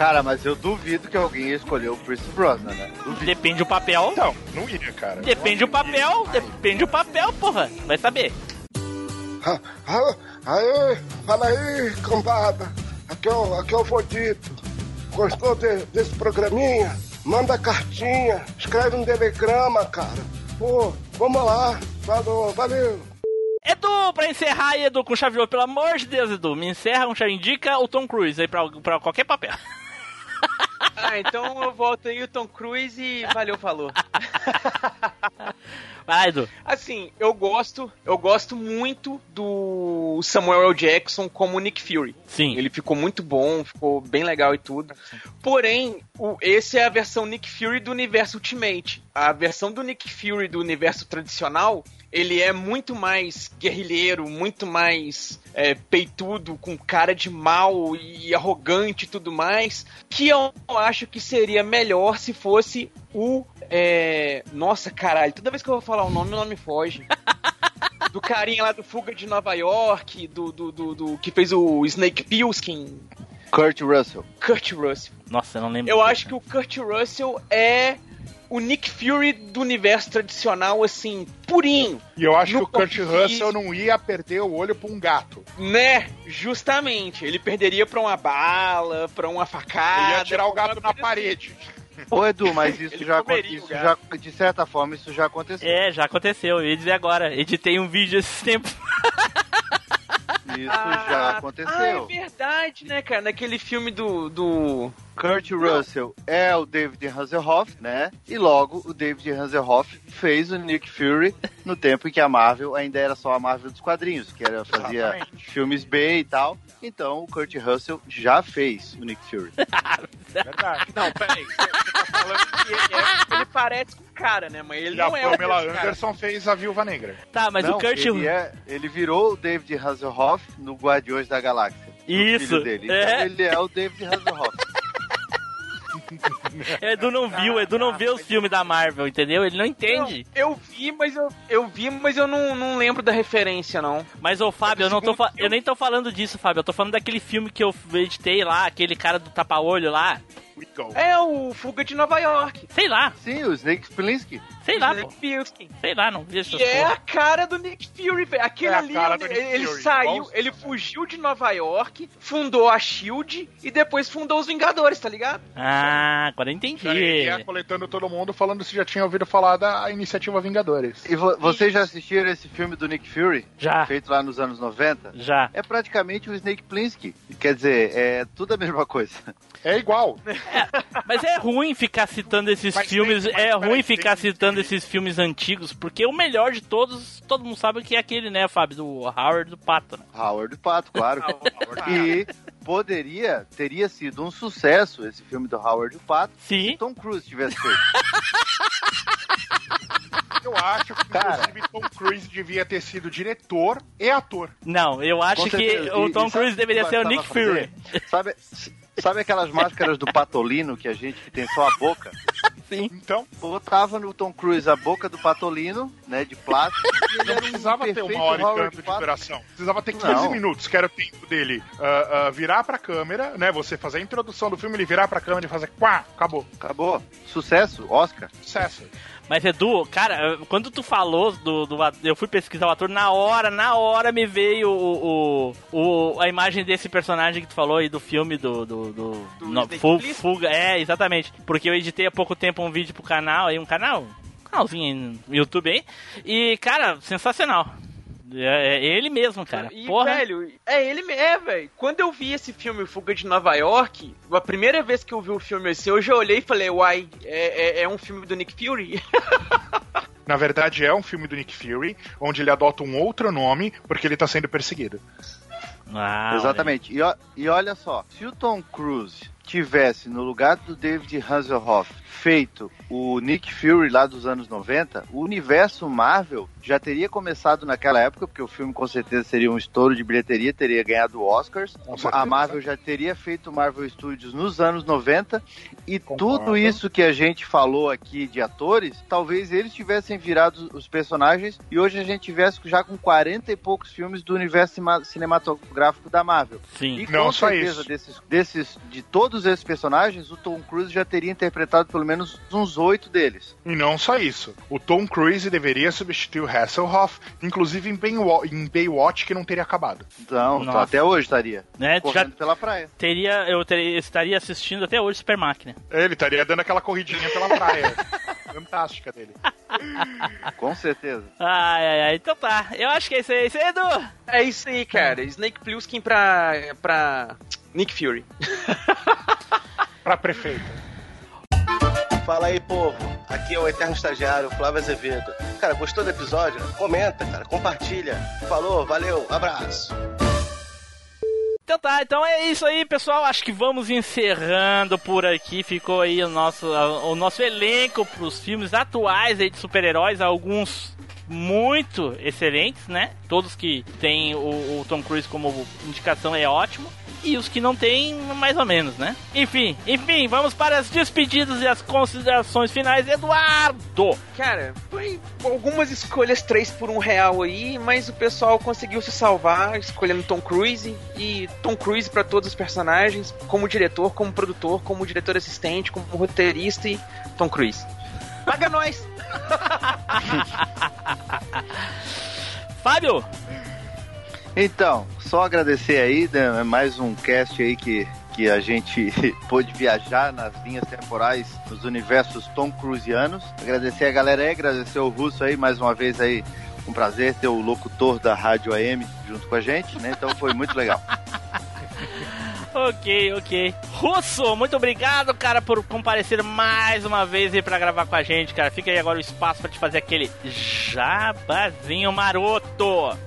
Cara, mas eu duvido que alguém ia escolher o Pierce Brosnan, né? Duvido. Depende do papel. Não, não ia, cara. Depende do papel, depende do papel, porra. Vai saber. Aê, fala aí, cambada. Aqui é o, aqui é o Vodito. Gostou de- desse programinha? Manda cartinha, escreve um telegrama, cara. Pô, vamos lá. Falou, valeu. Edu, pra encerrar aí, Edu, com chave de pelo amor de Deus, Edu, me encerra um indica o Tom Cruise aí pra, pra qualquer papel. [laughs] Ah, então eu volto aí o Tom Cruise e valeu, falou. [laughs] Vai, Edu. Assim, eu gosto, eu gosto muito do Samuel L. Jackson como Nick Fury. Sim. Ele ficou muito bom, ficou bem legal e tudo. Porém, o, esse é a versão Nick Fury do universo Ultimate. A versão do Nick Fury do universo tradicional, ele é muito mais guerrilheiro, muito mais é, peitudo, com cara de mal e arrogante e tudo mais. Que eu acho que seria melhor se fosse o. é, Nossa, caralho, toda vez que eu vou falar o nome, o nome foge. [laughs] Do carinha lá do Fuga de Nova York, do, do, do, do- que fez o Snake Plissken, Kurt Russell. Kurt Russell. Nossa, eu não lembro. Eu acho que o Kurt Russell é o Nick Fury do universo tradicional, assim, purinho. E eu acho que o Kurt Russell não ia perder o olho pra um gato. Né? Justamente. Ele perderia pra uma bala, pra uma facada. Ele ia tirar o gato na parede. Ô Edu, mas isso Ele já acon- comeria o isso já, de certa forma, isso já aconteceu. É, já aconteceu, eu ia dizer agora. Editei um vídeo esses tempos. [laughs] Isso Ah, já Ah, é aconteceu. verdade, né, cara? Naquele filme do. do... Kurt Russell é o David Hasselhoff, né? E logo o David Hasselhoff fez o Nick Fury no tempo em que a Marvel ainda era só a Marvel dos quadrinhos, que era fazia filmes B e tal. Então o Kurt Russell já fez o Nick Fury. [laughs] Verdade. Não, peraí. Você tá falando que ele, é, ele parece com o cara, né? Mas ele E a não é o Pamela cara. Anderson fez a Viúva Negra. Tá, mas Não, o Kurt. ele, é- ele virou o David Hasselhoff no Guardiões da Galáxia. Isso, filho dele. Então é. ele é o David Hasselhoff. [laughs] Edu não viu, Edu não vê os filmes da Marvel, entendeu? Ele não entende. Não, eu vi, mas eu, eu vi, mas eu não, não lembro da referência, não. Mas, ô Fábio, eu não tô eu nem tô falando disso, Fábio. Eu tô falando daquele filme que eu editei lá, aquele cara do tapa-olho lá. É o Fuga de Nova York. Sei lá, Sim, o Snake Plissken. sei lá. Snake Plissken. Sei lá, não vi essas E é porra. a cara do Nick Fury, velho. Aquele É ali, ele, Nick ele Fury, saiu, igualzinho, ele fugiu de Nova York, fundou a SHIELD e depois fundou os Vingadores, tá ligado? Ah, agora eu entendi. Ele ia coletando todo mundo falando se já tinha ouvido falar da iniciativa Vingadores. E vo- vocês já assistiram esse filme do Nick Fury? Já. Feito lá nos anos 90? Já. É praticamente o Snake Plissken. Quer dizer, é tudo a mesma coisa. É igual. [laughs] Mas é ruim ficar citando esses Mas filmes, tem- é ruim tem- ficar citando esses filmes antigos, porque o melhor de todos, todo mundo sabe que é aquele, né, Fábio, do Howard do Pato. Né? Howard Pato, claro. [laughs] e poderia, teria sido um sucesso esse filme do Howard Pato se Tom Cruise tivesse feito. [laughs] Eu acho que, inclusive, Tom Cruise devia ter sido diretor e ator. Não, eu acho Com que certeza. o Tom e Cruise deveria ser o Nick Fury. Sabe, sabe aquelas máscaras do Patolino que a gente que tem só a boca? Sim. Então, botava no Tom Cruise a boca do Patolino, né, de plástico. Não um precisava ter uma hora e tanto de duração. Precisava ter 15 Não. minutos, que era o tempo dele ah, ah, virar pra câmera, né? Você fazer a introdução do filme, ele virar pra câmera e fazer quá, acabou. Acabou. Sucesso, Oscar. Sucesso. Mas Edu, cara, quando tu falou do, do eu fui pesquisar o ator, na hora, na hora me veio o, o, o- a imagem desse personagem que tu falou aí do filme do, do, do, no, Snake Fu- Plissken? Fuga, é, exatamente, porque eu editei há pouco tempo um vídeo pro canal, aí um canal, um canalzinho aí no YouTube aí, e cara, sensacional. É, é ele mesmo, cara. E, Porra. velho, é ele mesmo, é, velho. Quando eu vi esse filme Fuga de Nova York, a primeira vez que eu vi o filme assim, eu já olhei e falei, uai, é, é, é um filme do Nick Fury? [laughs] Na verdade, é um filme do Nick Fury, onde ele adota um outro nome porque ele tá sendo perseguido. Ah, Exatamente. E, e olha só, se o Tom Cruise tivesse no lugar do David Hasselhoff feito o Nick Fury lá dos anos 90, o universo Marvel já teria começado naquela época, porque o filme com certeza seria um estouro de bilheteria, teria ganhado Oscars. A Marvel já teria feito Marvel Studios nos anos 90 e Concordo. tudo isso que a gente falou aqui de atores, talvez eles tivessem virado os personagens e hoje a gente tivesse já com 40 e poucos filmes do universo cinematográfico da Marvel. Sim. E Não com só certeza isso. desses, desses, de todos esses personagens, o Tom Cruise já teria interpretado pelo menos uns oito deles. E não só isso. O Tom Cruise deveria substituir o Hasselhoff, inclusive em, Baywatch, em Baywatch, que não teria acabado. Então, Nossa. então até hoje estaria. Né, já correndo pela praia. teria, eu teria, estaria assistindo até hoje Super Máquina. Ele estaria dando aquela corridinha pela praia. [laughs] Fantástica dele. Com certeza. Ai, ai, ai. Então tá. Eu acho que é isso aí. Isso aí, Edu. é isso aí, cara. Snake Plissken pra, pra Nick Fury. Pra prefeito. Fala aí, povo. Aqui é o Eterno Estagiário, Flávio Azevedo. Cara, gostou do episódio? Comenta, cara, compartilha. Falou, valeu, abraço. Então tá, então é isso aí, pessoal. Acho que vamos encerrando por aqui. Ficou aí o nosso, o nosso elenco pros filmes atuais aí de super-heróis. Alguns muito excelentes, né? Todos que tem o, o Tom Cruise como indicação é ótimo. E os que não tem, mais ou menos, né? Enfim, enfim, vamos para as despedidas e as considerações finais. Eduardo! Cara, foi algumas escolhas três por um real aí, mas o pessoal conseguiu se salvar escolhendo Tom Cruise e Tom Cruise pra todos os personagens, como diretor, como produtor, como diretor assistente, como roteirista e Tom Cruise. Paga nós! [laughs] Fábio! Então, só agradecer aí, né, mais um cast aí que, que a gente [laughs] pôde viajar nas linhas temporais nos universos Tom Cruisianos. Agradecer a galera aí, agradecer o Russo aí, mais uma vez aí, um prazer ter o locutor da Rádio AM junto com a gente, né? Então foi muito legal. [laughs] Ok, ok. Russo, muito obrigado, cara, por comparecer mais uma vez aí pra gravar com a gente, cara. Fica aí agora o espaço pra te fazer aquele jabazinho maroto.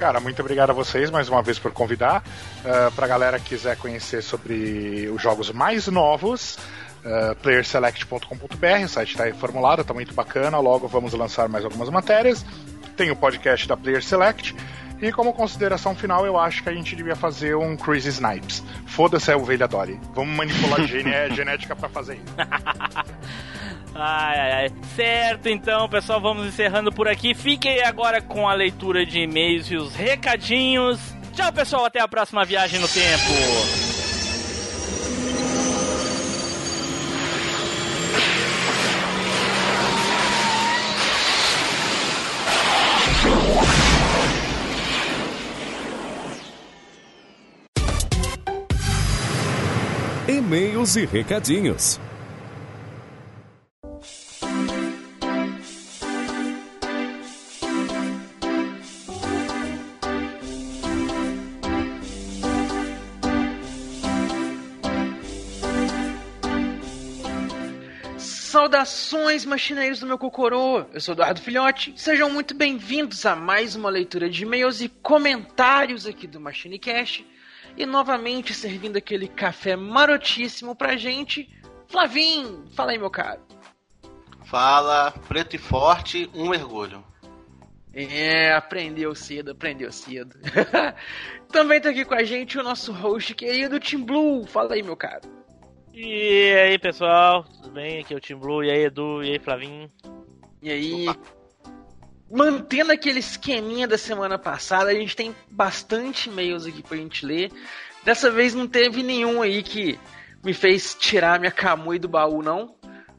Cara, muito obrigado a vocês mais uma vez por convidar. Uh, pra galera que quiser conhecer sobre os jogos mais novos, uh, playerselect.com.br, o site está reformulado, tá muito bacana. Logo vamos lançar mais algumas matérias. Tem o podcast da Player Select. E como consideração final, eu acho que a gente devia fazer um Crazy Snipes. Foda-se a ovelha Dory. Vamos manipular [laughs] gene genética pra fazer isso. [laughs] Ai, ai, ai. Certo, então, pessoal, vamos encerrando por aqui. Fiquem agora com a leitura de e-mails e os recadinhos. Tchau, pessoal, até a próxima viagem no tempo. E-mails e recadinhos. Saudações, machineiros do meu cocorô! Eu sou Eduardo Filhote. Sejam muito bem-vindos a mais uma leitura de e-mails e comentários aqui do MachineCast. E novamente servindo aquele café marotíssimo pra gente. Flavim, fala aí, meu caro. Fala, preto e forte, um mergulho. É, aprendeu cedo, aprendeu cedo. [laughs] Também tá aqui com a gente o nosso host querido Tim Blue. Fala aí, meu caro. E aí, pessoal, tudo bem? Aqui é o Tim Blue, e aí, Edu, e aí, Flavinho. E aí, mantendo aquele esqueminha da semana passada, a gente tem bastante e-mails aqui pra gente ler. Dessa vez não teve nenhum aí que me fez tirar minha camui do baú, não.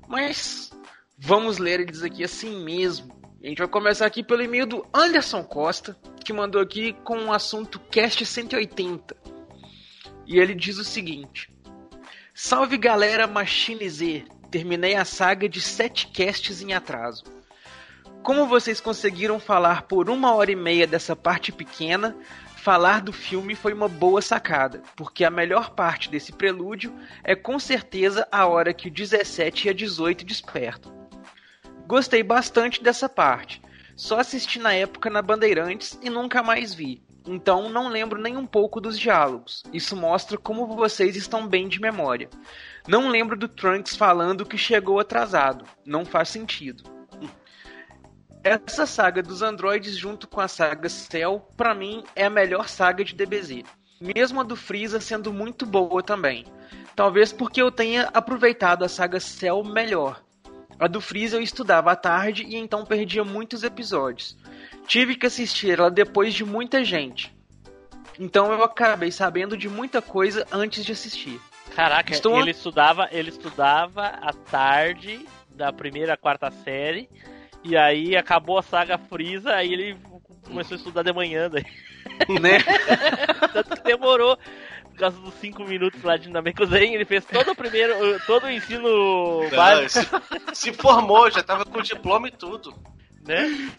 Mas vamos ler eles aqui assim mesmo. A gente vai começar aqui pelo e-mail do Anderson Costa, que mandou aqui com o um assunto Cast 180. E ele diz o seguinte: Salve galera Machine Z! Terminei a saga de 7 casts em atraso. Como vocês conseguiram falar por uma hora e meia dessa parte pequena, falar do filme foi uma boa sacada, porque a melhor parte desse prelúdio é com certeza a hora que o 17 e a 18 despertam. Gostei bastante dessa parte. Só assisti na época na Bandeirantes e nunca mais vi. Então não lembro nem um pouco dos diálogos. Isso mostra como vocês estão bem de memória. Não lembro do Trunks falando que chegou atrasado. Não faz sentido. Essa saga dos androides junto com a saga Cell, para mim, é a melhor saga de DBZ. Mesmo a do Freeza sendo muito boa também. Talvez porque eu tenha aproveitado a saga Cell melhor. A do Freeza eu estudava à tarde e então perdia muitos episódios. Tive que assistir ela depois de muita gente. Então eu acabei sabendo de muita coisa antes de assistir. Caraca, Estou... ele estudava, ele estudava à tarde da primeira à quarta série e aí acabou a saga Freeza, aí ele começou a estudar de manhã daí. Né? [laughs] Tanto que demorou por causa dos 5 minutos lá de Namekusei, ele fez todo o primeiro, todo o ensino básico. Se, se formou, já tava com diploma e tudo. Né?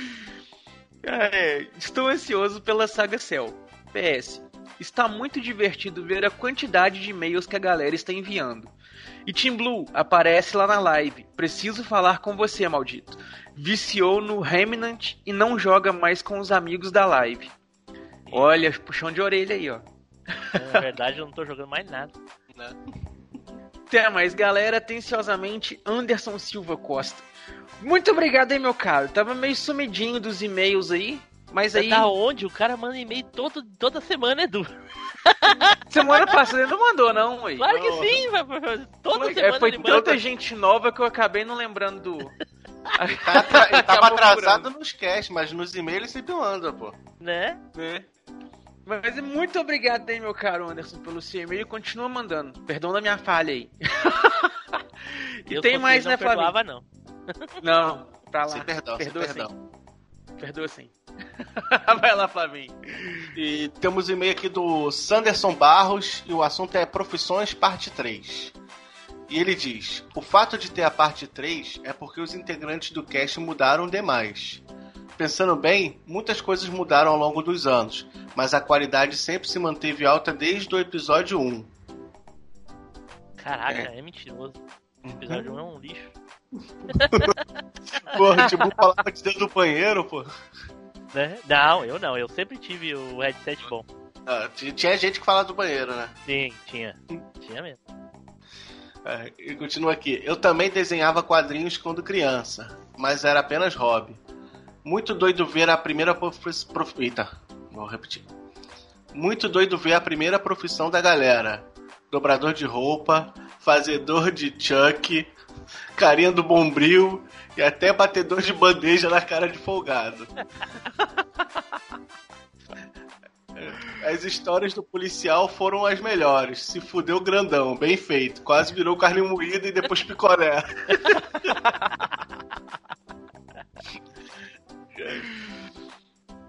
É, estou ansioso pela saga Cell. PS. Está muito divertido ver a quantidade de e-mails que a galera está enviando. E Team Blue aparece lá na live. Preciso falar com você, maldito. Viciou no Remnant e não joga mais com os amigos da live. Olha, puxão de orelha aí, ó. Na verdade, eu não tô jogando mais nada. Até mais, galera. Atenciosamente, Anderson Silva Costa. Muito obrigado aí, meu caro. Tava meio sumidinho dos e-mails aí. Mas aí. Da onde? O cara manda e-mail todo, toda semana, Edu. [laughs] Semana passada ele não mandou, não, ué. Claro que sim, vai, toda é, semana. Foi ele tanta manda. gente nova que eu acabei não lembrando do. Ele, tá ele tava atrasado nos casts, mas nos e-mails ele sempre manda, pô. Né? Né? Mas muito obrigado aí, meu caro Anderson, pelo seu e-mail e continua mandando. Perdão da minha falha aí. [laughs] e Eu tem mais, né, não Flavinho? perdoava, não. [laughs] Não, pra lá. Sem perdão, sem Perdoa perdão. sim. Perdoa sim. [laughs] Vai lá, Flavinho. E temos um e-mail aqui do Sanderson Barros e o assunto é Profissões, parte 3. E ele diz: O fato de ter a parte 3 é porque os integrantes do cast mudaram demais. Pensando bem, muitas coisas mudaram ao longo dos anos, mas a qualidade sempre se manteve alta desde o episódio 1. Caraca, é, mentiroso. O episódio 1 é um lixo. [laughs] Porra, tipo, falava de dentro do banheiro, pô. Né? Não, eu não. Eu sempre tive o headset bom. Ah, tinha gente que fala do banheiro, né? Sim, tinha. Tinha mesmo. É, e continua aqui. Eu também desenhava quadrinhos quando criança, mas era apenas hobby. Muito doido ver a primeira prof... prof- Eita, vou repetir. Muito doido ver a primeira profissão da galera. Dobrador de roupa, fazedor de chuck, carinha do bombril e até batedor de bandeja na cara de folgado. [laughs] As histórias do policial foram as melhores. Se fudeu grandão, bem feito. Quase virou carne moída e depois picolé. [laughs]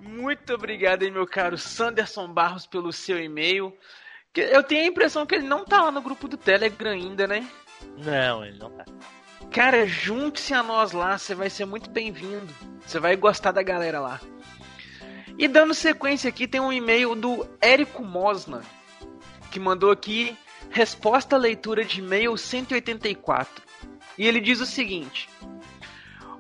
Muito obrigado meu caro Sanderson Barros, pelo seu e-mail. Eu tenho a impressão que ele não tá lá no grupo do Telegram ainda, né? Não, ele não tá. Cara, junte-se a nós lá, você vai ser muito bem-vindo. Você vai gostar da galera lá. E dando sequência aqui, tem um e-mail do Érico Mosna, que mandou aqui resposta à leitura de e-mail 184. E ele diz o seguinte: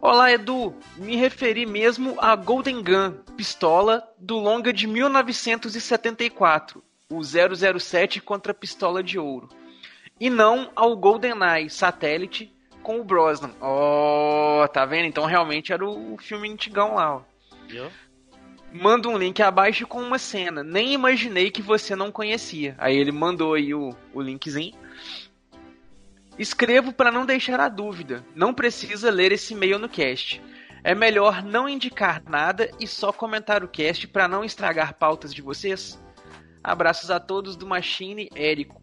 Olá, Edu. Me referi mesmo a Golden Gun, pistola do longa de 1974, o 007 contra a pistola de ouro. E não ao GoldenEye satélite com o Brosnan. Oh, tá vendo? Então realmente era o filme antigão lá, ó. Viu? Manda um link abaixo com uma cena. Nem imaginei que você não conhecia. Aí ele mandou aí o, o linkzinho. Escrevo para não deixar a dúvida. Não precisa ler esse e-mail no cast. É melhor não indicar nada e só comentar o cast para não estragar pautas de vocês. Abraços a todos do Machine Érico.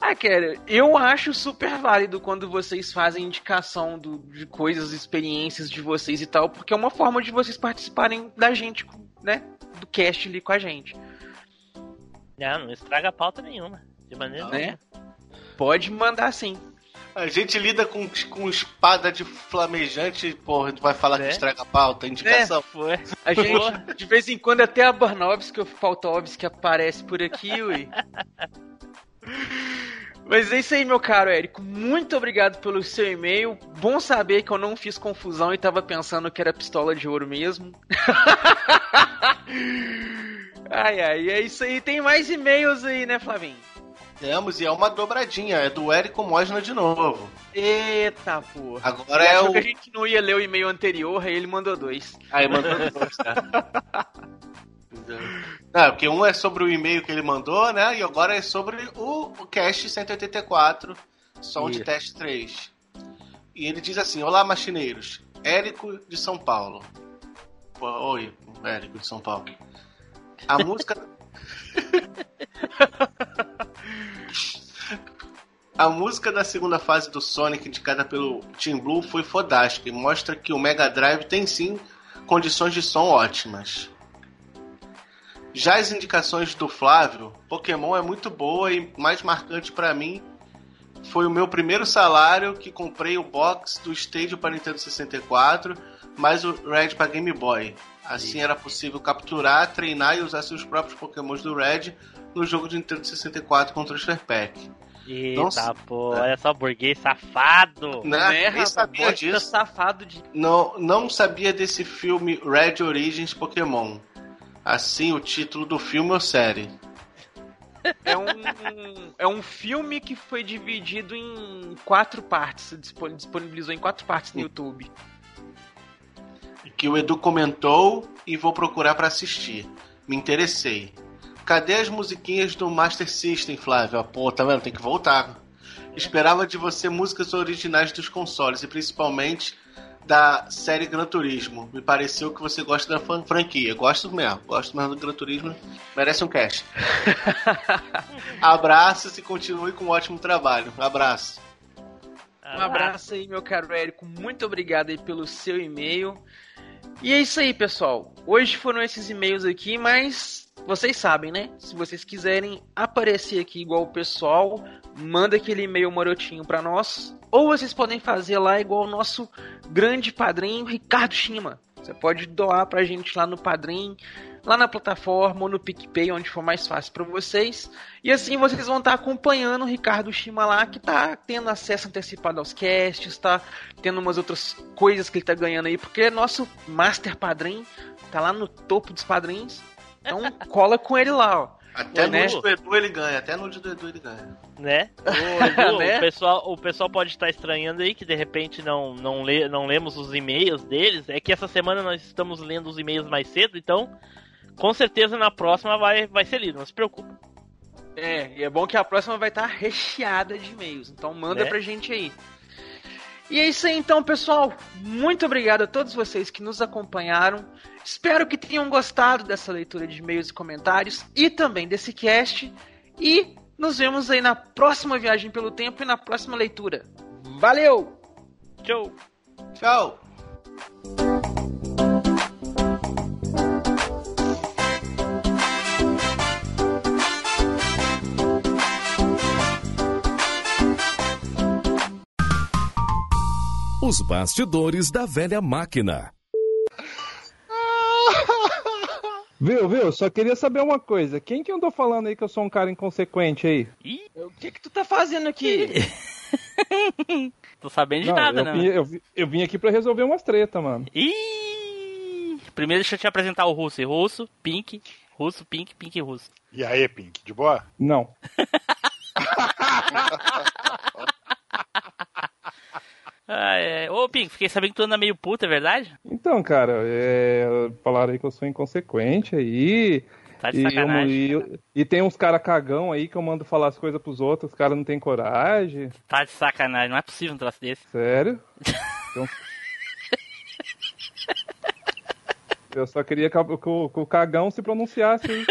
Ah, cara, eu acho super válido quando vocês fazem indicação do, de coisas, experiências de vocês e tal, porque é uma forma de vocês participarem da gente, né? Do cast ali com a gente. Não, não estraga pauta nenhuma. De maneira Né? Pode mandar sim. A gente lida com, com espada de flamejante, porra, tu vai falar que estraga a pauta, indicação. É, A gente, de vez em quando, até a Barnovski ou Faltovski aparece por aqui, ui. [laughs] Mas é isso aí, meu caro Érico. Muito obrigado pelo seu e-mail. Bom saber que eu não fiz confusão e tava pensando que era pistola de ouro mesmo. [laughs] ai, ai, é isso aí. Tem mais e-mails aí, né, Flavinho? Temos, e é uma dobradinha, é do Érico Mosna de novo. Eita, porra. Agora Ele é o. que a gente não ia ler o e-mail anterior, aí ele mandou dois. Aí mandou dois, tá? [laughs] Não, porque um é sobre o e-mail que ele mandou, né? E agora é sobre o Cast 184, som de teste 3. E ele diz assim: Olá, machineiros. Érico de São Paulo. Pô, Oi, Érico de São Paulo. A [laughs] música. A música da segunda fase do Sonic, indicada pelo Team Blue, foi fodástica e mostra que o Mega Drive tem sim condições de som ótimas. Já as indicações do Flávio, Pokémon é muito boa e mais marcante pra mim foi o meu primeiro salário que comprei o box do Stadio para Nintendo 64, mais o Red para Game Boy. Assim era possível capturar, treinar e usar seus próprios Pokémons do Red no jogo de Nintendo 64 com Transfer Pack. Eita, Nossa. pô, olha só, burguês safado. Né? Nem sabia bosta disso. safado de. Não, não sabia desse filme Red Origins Pokémon. Assim o título do filme ou série. É um, é um filme que foi dividido em quatro partes. dispo- Disponibilizou em quatro partes no YouTube. Que o Edu comentou e vou procurar pra assistir. Me interessei. Cadê as musiquinhas do Master System, Flávio? Ah, Pô, tá vendo? Tem que voltar. Esperava de você músicas originais dos consoles e principalmente da série Gran Turismo. Me pareceu que você gosta da franquia. Gosto mesmo. Gosto mesmo do Gran Turismo. Merece um cast. [laughs] Abraços e continue com um ótimo trabalho. Abraço. Um abraço aí, meu caro Érico. Muito obrigado aí pelo seu e-mail. E é isso aí, pessoal. Hoje foram esses e-mails aqui, mas vocês sabem, né? Se vocês quiserem aparecer aqui igual o pessoal, manda aquele e-mail marotinho pra nós. Ou vocês podem fazer lá igual o nosso grande padrinho Ricardo Shima. Você pode doar pra gente lá no Padrim, lá na plataforma ou no PicPay, onde for mais fácil pra vocês. E assim vocês vão estar acompanhando o Ricardo Shima lá, que tá tendo acesso antecipado aos casts, tá tendo umas outras coisas que ele tá ganhando aí, porque ele é nosso Master Padrim, tá lá no topo dos padrinhos. Então [laughs] cola com ele lá, ó. Até Né? nude do Edu ele ganha. Até nude do Edu ele ganha. Né? Ô, [laughs] Edu, Né? o, pessoal, o pessoal pode estar estranhando aí que de repente não, não, lê, não lemos os e-mails deles. É que essa semana nós estamos lendo os e-mails mais cedo, então com certeza na próxima vai, vai ser lido, não se preocupe. É, e é bom que a próxima vai estar recheada de e-mails. Então manda Né? pra gente aí. E é isso aí então, pessoal. Muito obrigado a todos vocês que nos acompanharam. Espero que tenham gostado dessa leitura de e-mails e comentários e também desse cast. E nos vemos aí na próxima viagem pelo tempo e na próxima leitura. Valeu! Tchau! Tchau! Os bastidores da velha máquina. [laughs] Viu, viu? Só queria saber uma coisa. Quem que andou falando aí que eu sou um cara inconsequente aí? O que que tu tá fazendo aqui? [laughs] Tô sabendo de Não, nada, eu, né? vim, eu, vim- eu vim aqui pra resolver umas tretas, mano. Ih! Primeiro deixa eu te apresentar o russo. Russo, Pink, russo, Pink, Pink e russo. E aí, Pink, de boa? Não. [laughs] Ah, é. Ô, Pink, fiquei sabendo que tu anda meio puta, é verdade? Então, cara, é, falaram aí que eu sou inconsequente aí. Tá de e, sacanagem. e eu- e tem uns cara cagão aí que eu mando falar as coisas pros outros, os caras não tem coragem. Tá de sacanagem, não é possível um troço desse. Sério? [laughs] Então- Eu só queria que, o- que o- que o cagão se pronunciasse aí.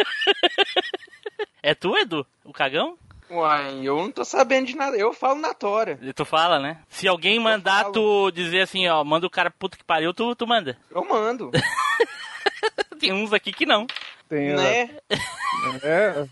É tu, Edu? O cagão? Uai, eu não tô sabendo de nada. Eu falo na tora. E Tu fala, né? Se alguém mandar tu dizer assim, ó, manda o cara puto que pariu, tu, tu manda. Eu mando. [laughs] Tem uns aqui que não. Tem, Né? É,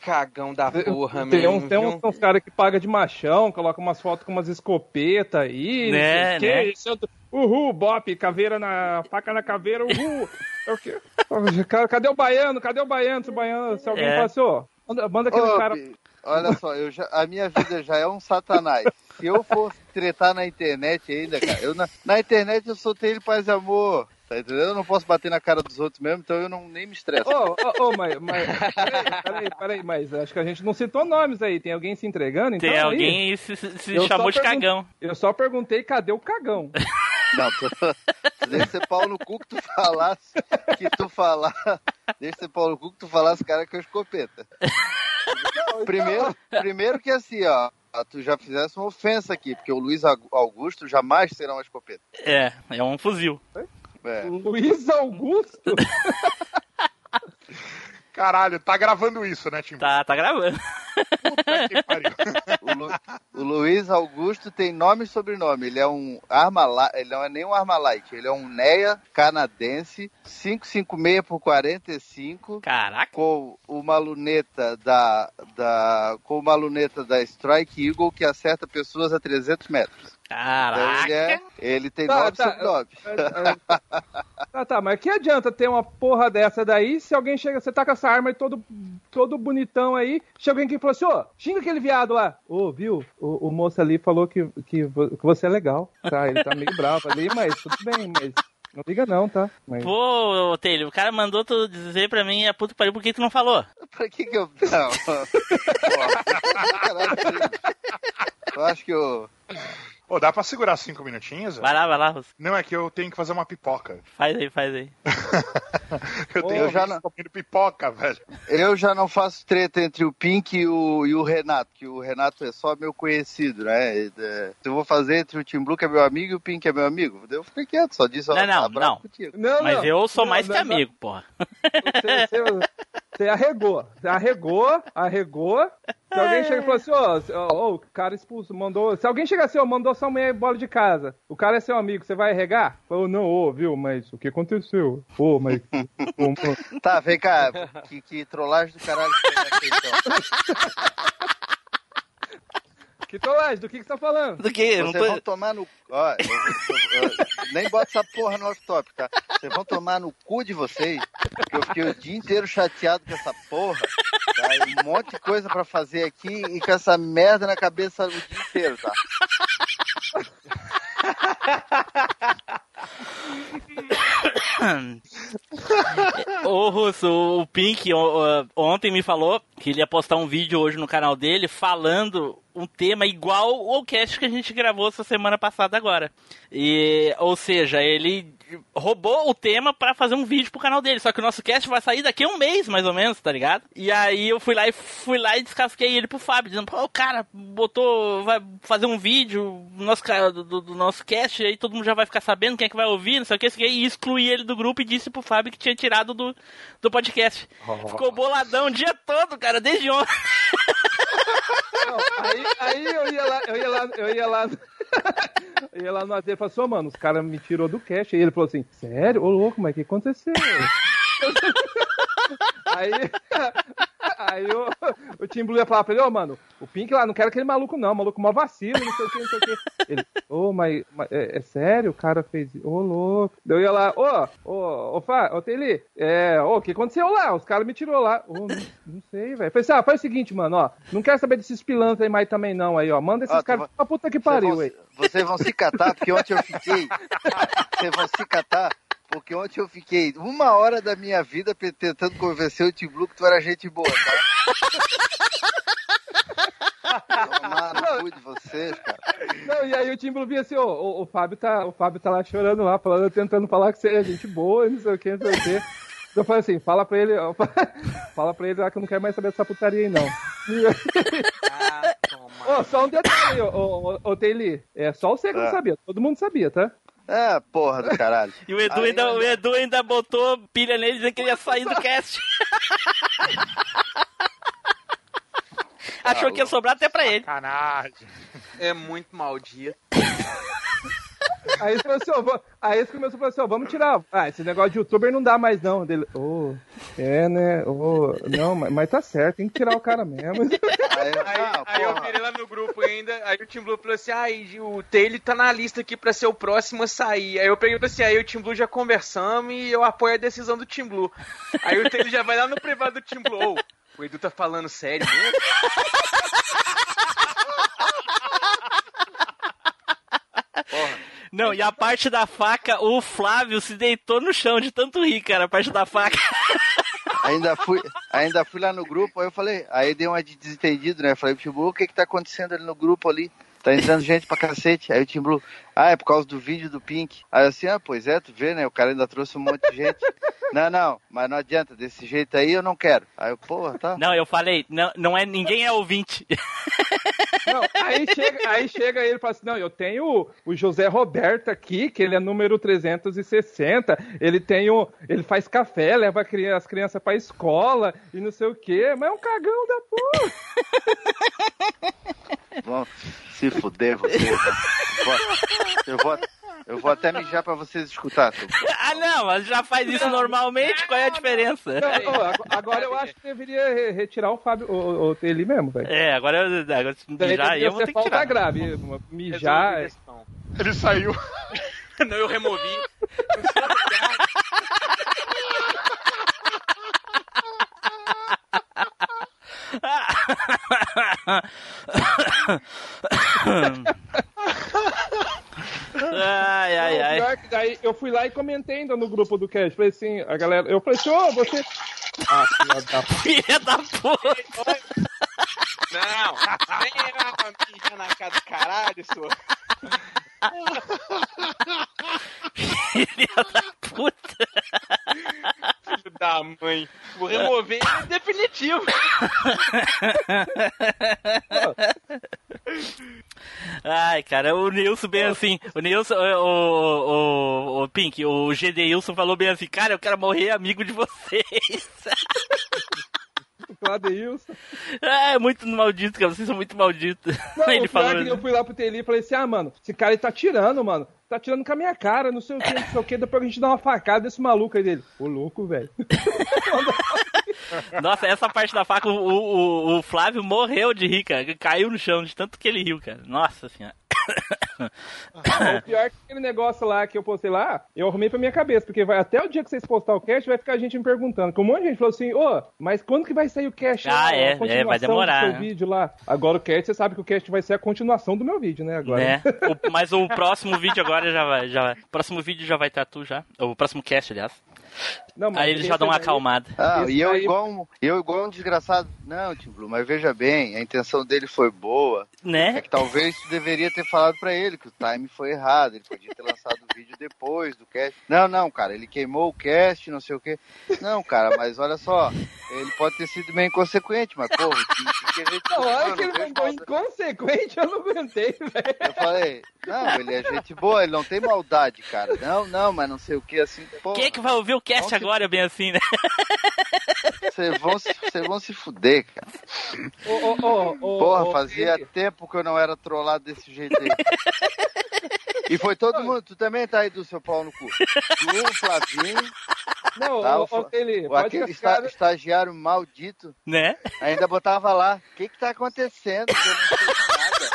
Cagão da porra, tem mesmo. uns, tem uns, uns caras que pagam de machão, colocam umas fotos com umas escopetas aí. Né, né? isso é Uhul, bop, caveira na. faca na caveira, uhul. É o quê? [laughs] Ca- Cadê o baiano? Cadê o baiano? Se, o baiano, se alguém É. ó, manda, manda aquele Ô, cara. Olha só, eu já, a minha vida já é um satanás. Se eu fosse tretar na internet ainda, cara, eu na, na internet eu soltei ele paz e amor. Tá entendendo? Eu não posso bater na cara dos outros mesmo, então eu não, nem me estresso. Ô, ô, ô, mas, mas peraí, peraí, peraí, mas acho que a gente não citou nomes aí. Tem alguém se entregando? Então, Tem alguém aí se, se- chamou de pergun- cagão. Eu só perguntei cadê o cagão. [laughs] Não, tu, deixa ser pau no cu que tu falasse, que tu falar, deixa ser pau no cu que tu falasse, cara, que é escopeta. Primeiro, primeiro que assim, ó, tu já fizesse uma ofensa aqui, porque o Luiz Augusto jamais será uma escopeta. É, é um fuzil. É. Luiz Augusto? [laughs] Caralho, tá gravando isso, né, Tim? Tá, tá gravando. O, Lu- o Luiz Augusto tem nome e sobrenome. Ele é um arma ele não é nem um arma light, ele é um NEA canadense 556 por 45. Caraca. Com uma luneta da da com uma luneta da Strike Eagle que acerta pessoas a 300 metros. Então Caraca. ele, é, ele tem Tá, nome e tá, sobrenome. [laughs] Tá, tá, mas que adianta ter uma porra dessa daí se alguém chega, você tá com essa arma aí todo, todo bonitão aí, chega alguém que fala assim, ô, xinga aquele viado lá. Ô, viu? O, o moço ali falou que, que, que você é legal, tá? Ele tá meio bravo ali, mas tudo bem, mas não liga não, tá? Mas... Pô, Taylor, o cara mandou tu dizer pra mim a puta que pariu, por que tu não falou? Pra que que eu. [laughs] Não. Eu acho que eu. Dá pra segurar cinco minutinhos? Vai lá, vai lá, Russo. Não, é que eu tenho que fazer uma pipoca. Faz aí, faz aí. [laughs] Eu tenho eu já não- comendo pipoca, velho. Eu já não faço treta entre o Pink e o, e o Renato, que o Renato é só meu conhecido, né? E, é, Se eu vou fazer entre o Tim Blue, que é meu amigo, e o Pink é meu amigo, eu fiquei quieto, só disse, ó, Não, não, tá não. Não, Mas não. eu sou Não, mais não, que não. amigo, porra. Você, você- [laughs] você arregou. Você arregou, arregou. Se alguém chega e fala assim, ó, ó, ó, o cara expulso, mandou. Se alguém chega assim, ó, mandou sua mulher embora de casa, o cara é seu amigo, você vai arregar? Falou, não, ô, viu, mas o que aconteceu? Ô, mas. [laughs] Tá, vem cá, que, que trollagem do caralho que foi essa, então. [laughs] Que trollagem, do que, que você tá falando? Do que? Vocês vão tomar no. Ó, eu eu- eu- nem bota essa porra no off-top, tá? Vocês vão tomar no cu de vocês, porque eu fiquei o dia inteiro chateado com essa porra. Tá? E Um monte de coisa pra fazer aqui e com essa merda na cabeça o dia inteiro, tá? [laughs] Ô, Russo, o Pink ontem me falou que ele ia postar um vídeo hoje no canal dele falando um tema igual ao cast que a gente gravou essa semana passada agora. E, ou seja, ele roubou o tema pra fazer um vídeo pro canal dele, só que o nosso cast vai sair daqui a um mês, mais ou menos, tá ligado? E aí eu fui lá e fui lá e descasquei ele pro Fábio, dizendo, pô, o cara botou, vai fazer um vídeo no nosso, do, do- do nosso cast, aí todo mundo já vai ficar sabendo quem é que vai ouvir, não sei o que, e excluí ele do grupo e disse pro Fábio que tinha tirado do, do podcast. Ficou boladão o dia todo, cara, desde ontem. Não, aí, aí eu ia lá, eu ia lá, eu ia lá. [laughs] Ia lá no AT e falei assim, "Ô, mano, os caras me tirou do cast. Aí ele falou assim, sério? Ô louco, mas o que aconteceu? [laughs] aí, [laughs] Aí o, o Tim Blue ia falar pra ele, ô, mano, o Pink lá, não quero aquele maluco não, maluco mó vacilo, não sei o que, não sei o que. Ele, ô, mas, mas é, é sério? O cara fez, ô, louco. Daí eu ia lá, ô, ô, ô, Fá, ô, Teli, é, ô, o que aconteceu lá? Os caras me tirou lá. Ô, não, não sei, velho. Falei assim, ah, faz o seguinte, mano, ó, não quero saber desses pilantras aí mais também não, aí, ó, manda esses tu caras pra puta que pariu, aí. vocês vão se catar, porque ontem eu fiquei. Vocês vão se catar, porque ontem eu fiquei uma hora da minha vida tentando convencer o Tim Blue que tu era gente boa, tá? Tomar no cu de vocês, cara. Não, e aí o Tim Blue vinha assim, ô, o, o Fábio tá, o Fábio tá lá chorando lá, falando, tentando falar que você é gente boa, não sei o que, não sei o que. Eu falei assim, fala pra ele, ó, [laughs] fala pra ele lá que eu não quero mais saber dessa putaria aí, não. Ô, só um detalhe, ô, ô, ô, Taylor, é só você que não Ah. sabia, todo mundo sabia, tá? É, porra do caralho. [laughs] E o Edu, Aí, ainda, o Edu ainda botou pilha nele dizendo que ele ia sair do cast. [laughs] Achou que ia sobrar até pra ele. Sacanagem. É muito maldito. Aí ele falou assim, ó, vou- aí ele começou a falar assim, ó, vamos tirar. Ah, esse negócio de youtuber não dá mais não. Dele, ô, é, né? Ô, não, mas, mas tá certo, tem que tirar o cara mesmo. Aí, [laughs] aí eu virei lá no grupo ainda, aí o Tim Blue falou assim, ai, o Taylor tá na lista aqui pra ser o próximo a sair. Aí eu peguei assim, aí o Tim Blue já conversamos e eu apoio a decisão do Tim Blue. Aí o Taylor já vai lá no privado do Tim Blue, ô, o Edu tá falando sério mesmo? Não, e a parte da faca, o Flávio se deitou no chão de tanto rir, cara, a parte da faca. Ainda fui, ainda fui lá no grupo, aí eu falei, aí dei uma de desentendido, né? Falei Blue, o que que tá acontecendo ali no grupo ali? Tá entrando gente pra cacete. Aí o Tim Blue, ah, é por causa do vídeo do Pink. Aí eu assim, ah, pois é, tu vê, né? O cara ainda trouxe um monte de gente. [laughs] não, não, mas não adianta, desse jeito aí eu não quero. Aí eu, porra, tá. Não, eu falei, não, não é, ninguém é ouvinte. [laughs] Não, aí chega, aí chega ele e fala assim: não, eu tenho o José Roberto aqui, que ele é número 360, ele tem o. Ele faz café, leva as crianças pra escola e não sei o quê, mas é um cagão da porra. [laughs] Vão se fuder vocês. né? Vou- Eu vou, eu vou até mijar pra vocês escutar. ah, não, mas já faz isso normalmente, qual é a diferença? Não, ag- agora eu acho que deveria re- retirar o Fábio, o, o, ele mesmo, velho. É, agora, eu- agora se mijar aí eu vou ter que tirar. grave. Mijar. é- Ele saiu. [laughs] Não, eu removi. [laughs] ai, ai, Não, ai. pior que daí eu fui lá e comentei ainda no grupo do cast. Falei assim, a galera. Eu falei assim, ô, você. Ah, filha da Filha da puta! Não, vem lá mijar na casa do caralho, sua. Filha da puta! Filho da mãe. Vou remover ele em definitivo. Ai, cara, o Nilson bem assim. O Nilson, o, o, o, Pink, o GD falou bem assim, cara, eu quero morrer amigo de vocês. [laughs] Cladeilson. É, muito maldito, cara, vocês são muito malditos. Não, [laughs] Ele falou. eu fui lá pro Teli e falei assim, ah, mano, esse cara aí tá tirando, mano. Tá tirando com a minha cara, não sei o que, não sei o que. Depois a gente dá uma facada desse maluco aí dele. Ô, louco, velho. [laughs] Nossa, essa parte da faca, o, o, o Flávio morreu de rir, cara. Caiu no chão de tanto que ele riu, cara. Nossa senhora. O pior é que aquele negócio lá que eu postei lá, eu arrumei pra minha cabeça, porque vai, até o dia que vocês postar o cast, vai ficar a gente me perguntando. Que um monte de gente falou assim, ô, mas quando que vai sair o cast? Ah, lá, é, é, vai demorar, Do né? vídeo lá. Agora o cast, você sabe que o cast vai ser a continuação do meu vídeo, né? Agora. Né? O- mas o próximo vídeo agora já vai. Já vai. O próximo vídeo já vai estar tu já. O próximo cast, aliás. Não, mas Aí eles já dão uma acalmada. Ah, e eu aí- igual, um, eu igual um desgraçado. Não, Tim Blue, mas veja bem, a intenção dele foi boa. Né? É que talvez tu deveria ter falado pra ele que o time foi errado. Ele podia ter lançado o vídeo depois do cast. Não, não, cara, ele queimou o cast, não sei o quê. Não, cara, mas olha só, ele pode ter sido meio inconsequente, mas, pô, o que, que a gente. Na hora que ele mandou inconsequente, eu não aguentei, velho. Eu falei, não, ele é gente boa, ele não tem maldade, cara. Não, não, mas não sei o que, assim, pô. Quem é que vai ouvir o cast agora, bem assim, né? [laughs] Vocês vão, se- vão se fuder, cara. Ô, ô, ô, Porra, fazia tempo que eu não era trollado desse jeito aí. [laughs] E foi todo mundo, tu também tá aí do seu pau no cu. Tu, o Flavinho, Não, Tá, o- ele, o- pode aquele ficar- esta- estagiário maldito Né? ainda botava lá. O que que tá acontecendo? Que eu não sei de nada.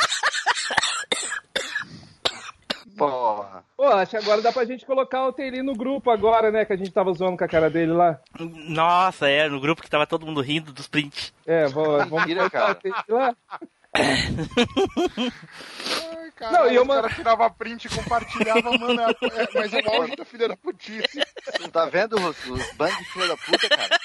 Porra. Pô, acho que agora dá pra gente colocar o Teili no grupo agora, né? Que a gente tava zoando com a cara dele lá. Nossa, é, no grupo que tava todo mundo rindo dos prints. É, vou, vamos Mentira, cara. lá. Cara, Não, e eu o cara tirava print e compartilhava, mano. é- é- mas é o auge da filha da putice. Não tá vendo, Russo? Os bandos de filha da puta, cara.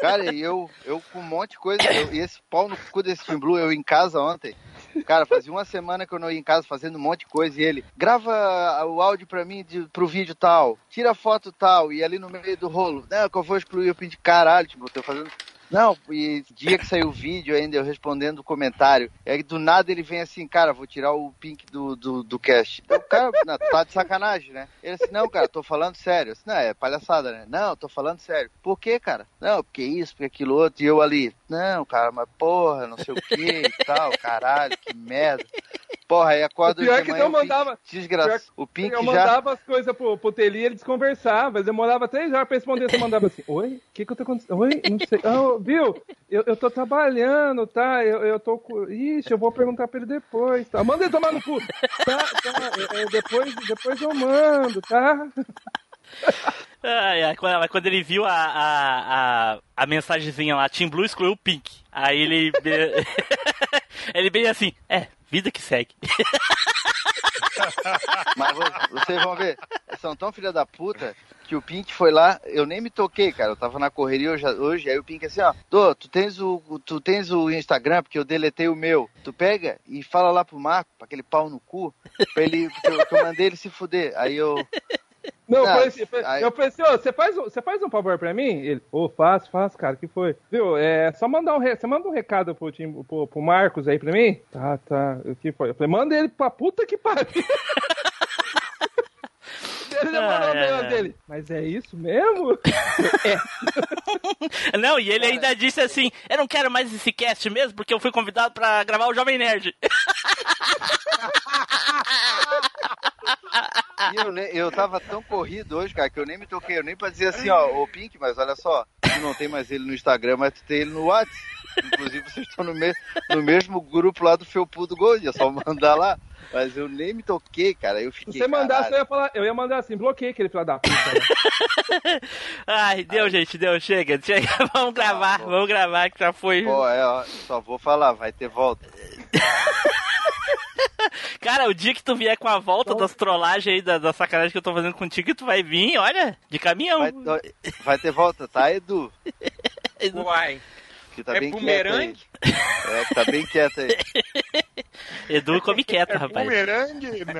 Cara, e eu, eu com um monte de coisa. eu- e esse pau no cu desse Team Blue, eu em casa ontem. [laughs] Cara, fazia uma semana que eu não ia em casa fazendo um monte de coisa e ele grava o áudio pra mim de, pro vídeo tal, tira foto tal, e ali no meio do rolo, não, que eu vou excluir o print, caralho, tipo, eu tô fazendo. Não, e dia que saiu o vídeo ainda, eu respondendo o comentário. E aí do nada ele vem assim, cara, vou tirar o pink do, do, do cast. Então, cara, tá de sacanagem, né? Ele assim, não, cara, tô falando sério. Eu Assim, não, é palhaçada, né? Não, tô falando sério. Por quê, cara? Não, porque isso, porque aquilo outro. E eu ali, não, cara, mas porra, não sei o que e tal, caralho, que merda. Porra, aí acorda O pior de que manhã, eu mandava- Desgraça. O Pink eu já. mandava as coisas pro, pro Teli e ele desconversava. Ele demorava três horas pra responder. Você mandava assim: Oi? O que que eu tô acontecendo? Oi? Não sei. Ah, viu? Eu, eu tô trabalhando, tá? Eu, eu tô. Ixi, eu vou perguntar pra ele depois, tá? Manda ele tomar no cu. Tá, tá. é, é, depois, depois eu mando, tá? Ai, ai, quando, quando ele viu a, a, a, a mensagenzinha lá, Team Blue excluiu o Pink. Aí ele. [laughs] ele bem assim, é, vida que segue. [laughs] Mas vo- vocês vão ver, são tão filha da puta que o Pink foi lá, eu nem me toquei, cara. Eu tava na correria hoje, hoje aí o Pink assim, ó, Tô, tu tens o. Tu tens o Instagram, porque eu deletei o meu. Tu pega e fala lá pro Marco, pra aquele pau no cu, pra ele. Que eu, que eu mandei ele se fuder. Aí eu. Não, eu Não, falei assim, aí- eu falei assim, ô, você faz, um- você faz um favor pra mim? Ele, ô, faço, faço, cara, que foi? Viu, é só mandar um, re- você manda um recado pro, time, pro, pro Marcos aí pra mim? Tá, tá, o que foi? Eu falei, manda ele pra puta que pariu. [laughs] ele ai, e-mail ai. dele. Mas é isso mesmo? [laughs] Não, e ele ainda disse assim: Eu não quero mais esse cast mesmo, porque eu fui convidado pra gravar o Jovem Nerd. [laughs] Eu, eu tava tão corrido hoje, cara, que eu nem me toquei. Eu nem pra dizer assim, ó, ô Pink, mas olha só, tu não tem mais ele no Instagram, mas tu tem ele no WhatsApp. Inclusive, vocês estão no, me- no mesmo grupo lá do Felpudo Gold, é só mandar lá. Mas eu nem me toquei, cara. Eu Se fiquei. você mandasse, eu ia falar, eu ia mandar assim, bloqueei aquele filho da puta. né? [laughs] Ai, deu, gente, deu, chega, chega. [laughs] Vamos gravar, vamos gravar que já foi. Pô, é, ó, só vou falar, vai ter volta. [laughs] Cara, o dia que tu vier com a volta das trollagens aí, da, da sacanagem que eu tô fazendo contigo, tu vai vir, olha, de caminhão. Vai, vai ter volta, tá, Edu? Uai. Que tá É bem bumerangue? É, que tá bem quieto aí. [laughs] Edu come quieto, rapaz. Bumerangue? Não.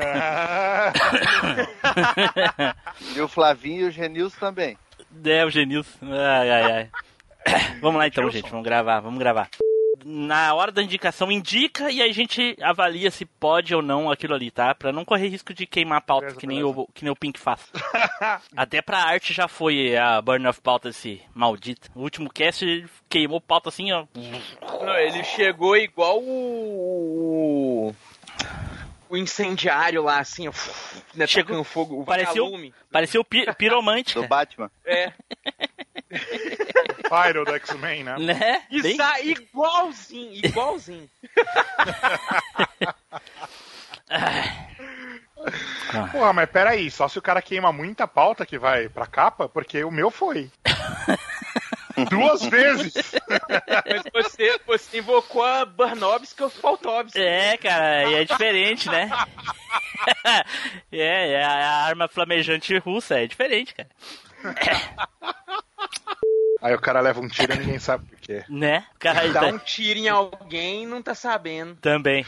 [laughs] E o Flavinho e o Genilson também. É, o Genilson. Ai, ai, ai. [coughs] Vamos lá então, gente, vamos gravar, vamos gravar. Na hora da indicação, indica e aí a gente avalia se pode ou não aquilo ali, tá? Pra não correr risco de queimar a pauta, que, nem o, que nem o Pink faz. [laughs] Até pra arte já foi a burn of pauta esse maldito. O último cast ele queimou pauta assim, ó. Não, ele chegou igual o. O incendiário lá, assim, ó. Né, Chegou- tacando fogo, o Pareceu, vagalume. pareceu o pi- [laughs] piromante. Do. Batman. É. [laughs] Pyro do X-Men, né? Né? Bem- Isso aí, igualzinho, igualzinho. [laughs] Porra, mas peraí, só se o cara queima muita pauta que vai pra capa, porque o meu foi. [laughs] Duas vezes! Mas você, você invocou a Barnovski ou Faltovski. É, cara, e é diferente, né? [laughs] é, é a arma flamejante russa, é diferente, cara. Aí o cara leva um tiro e ninguém sabe por quê. Né? O cara Dá tá- um tiro em alguém e não tá sabendo. também.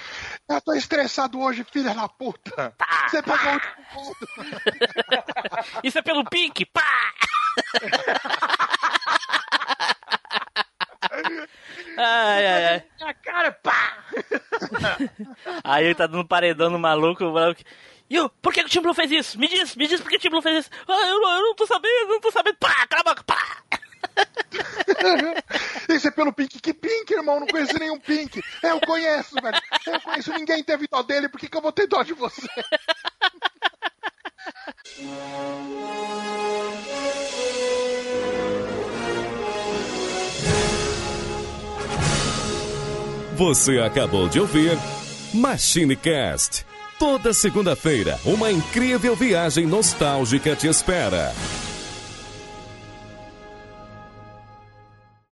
Eu tô estressado hoje, filha da puta! Você pegou o. [laughs] Isso é pelo Pink! Pá! [laughs] Ai, ai, ai. Na cara, pá! Aí ele tá dando paredão no maluco, o maluco. E o, por que que o Tim Blue fez isso? Me diz, me diz por que o Tim Blue fez isso. Ah, eu, não- eu não tô sabendo, eu não tô sabendo. Pá, cala a boca, pá! [laughs] Esse é pelo Pink. Que Pink, irmão? Não conheço nenhum Pink. Eu conheço, velho. Eu conheço. Ninguém teve dó dele. Por que, que eu vou ter dó de você? [laughs] Você acabou de ouvir Machine Cast. Toda segunda-feira, uma incrível viagem nostálgica te espera.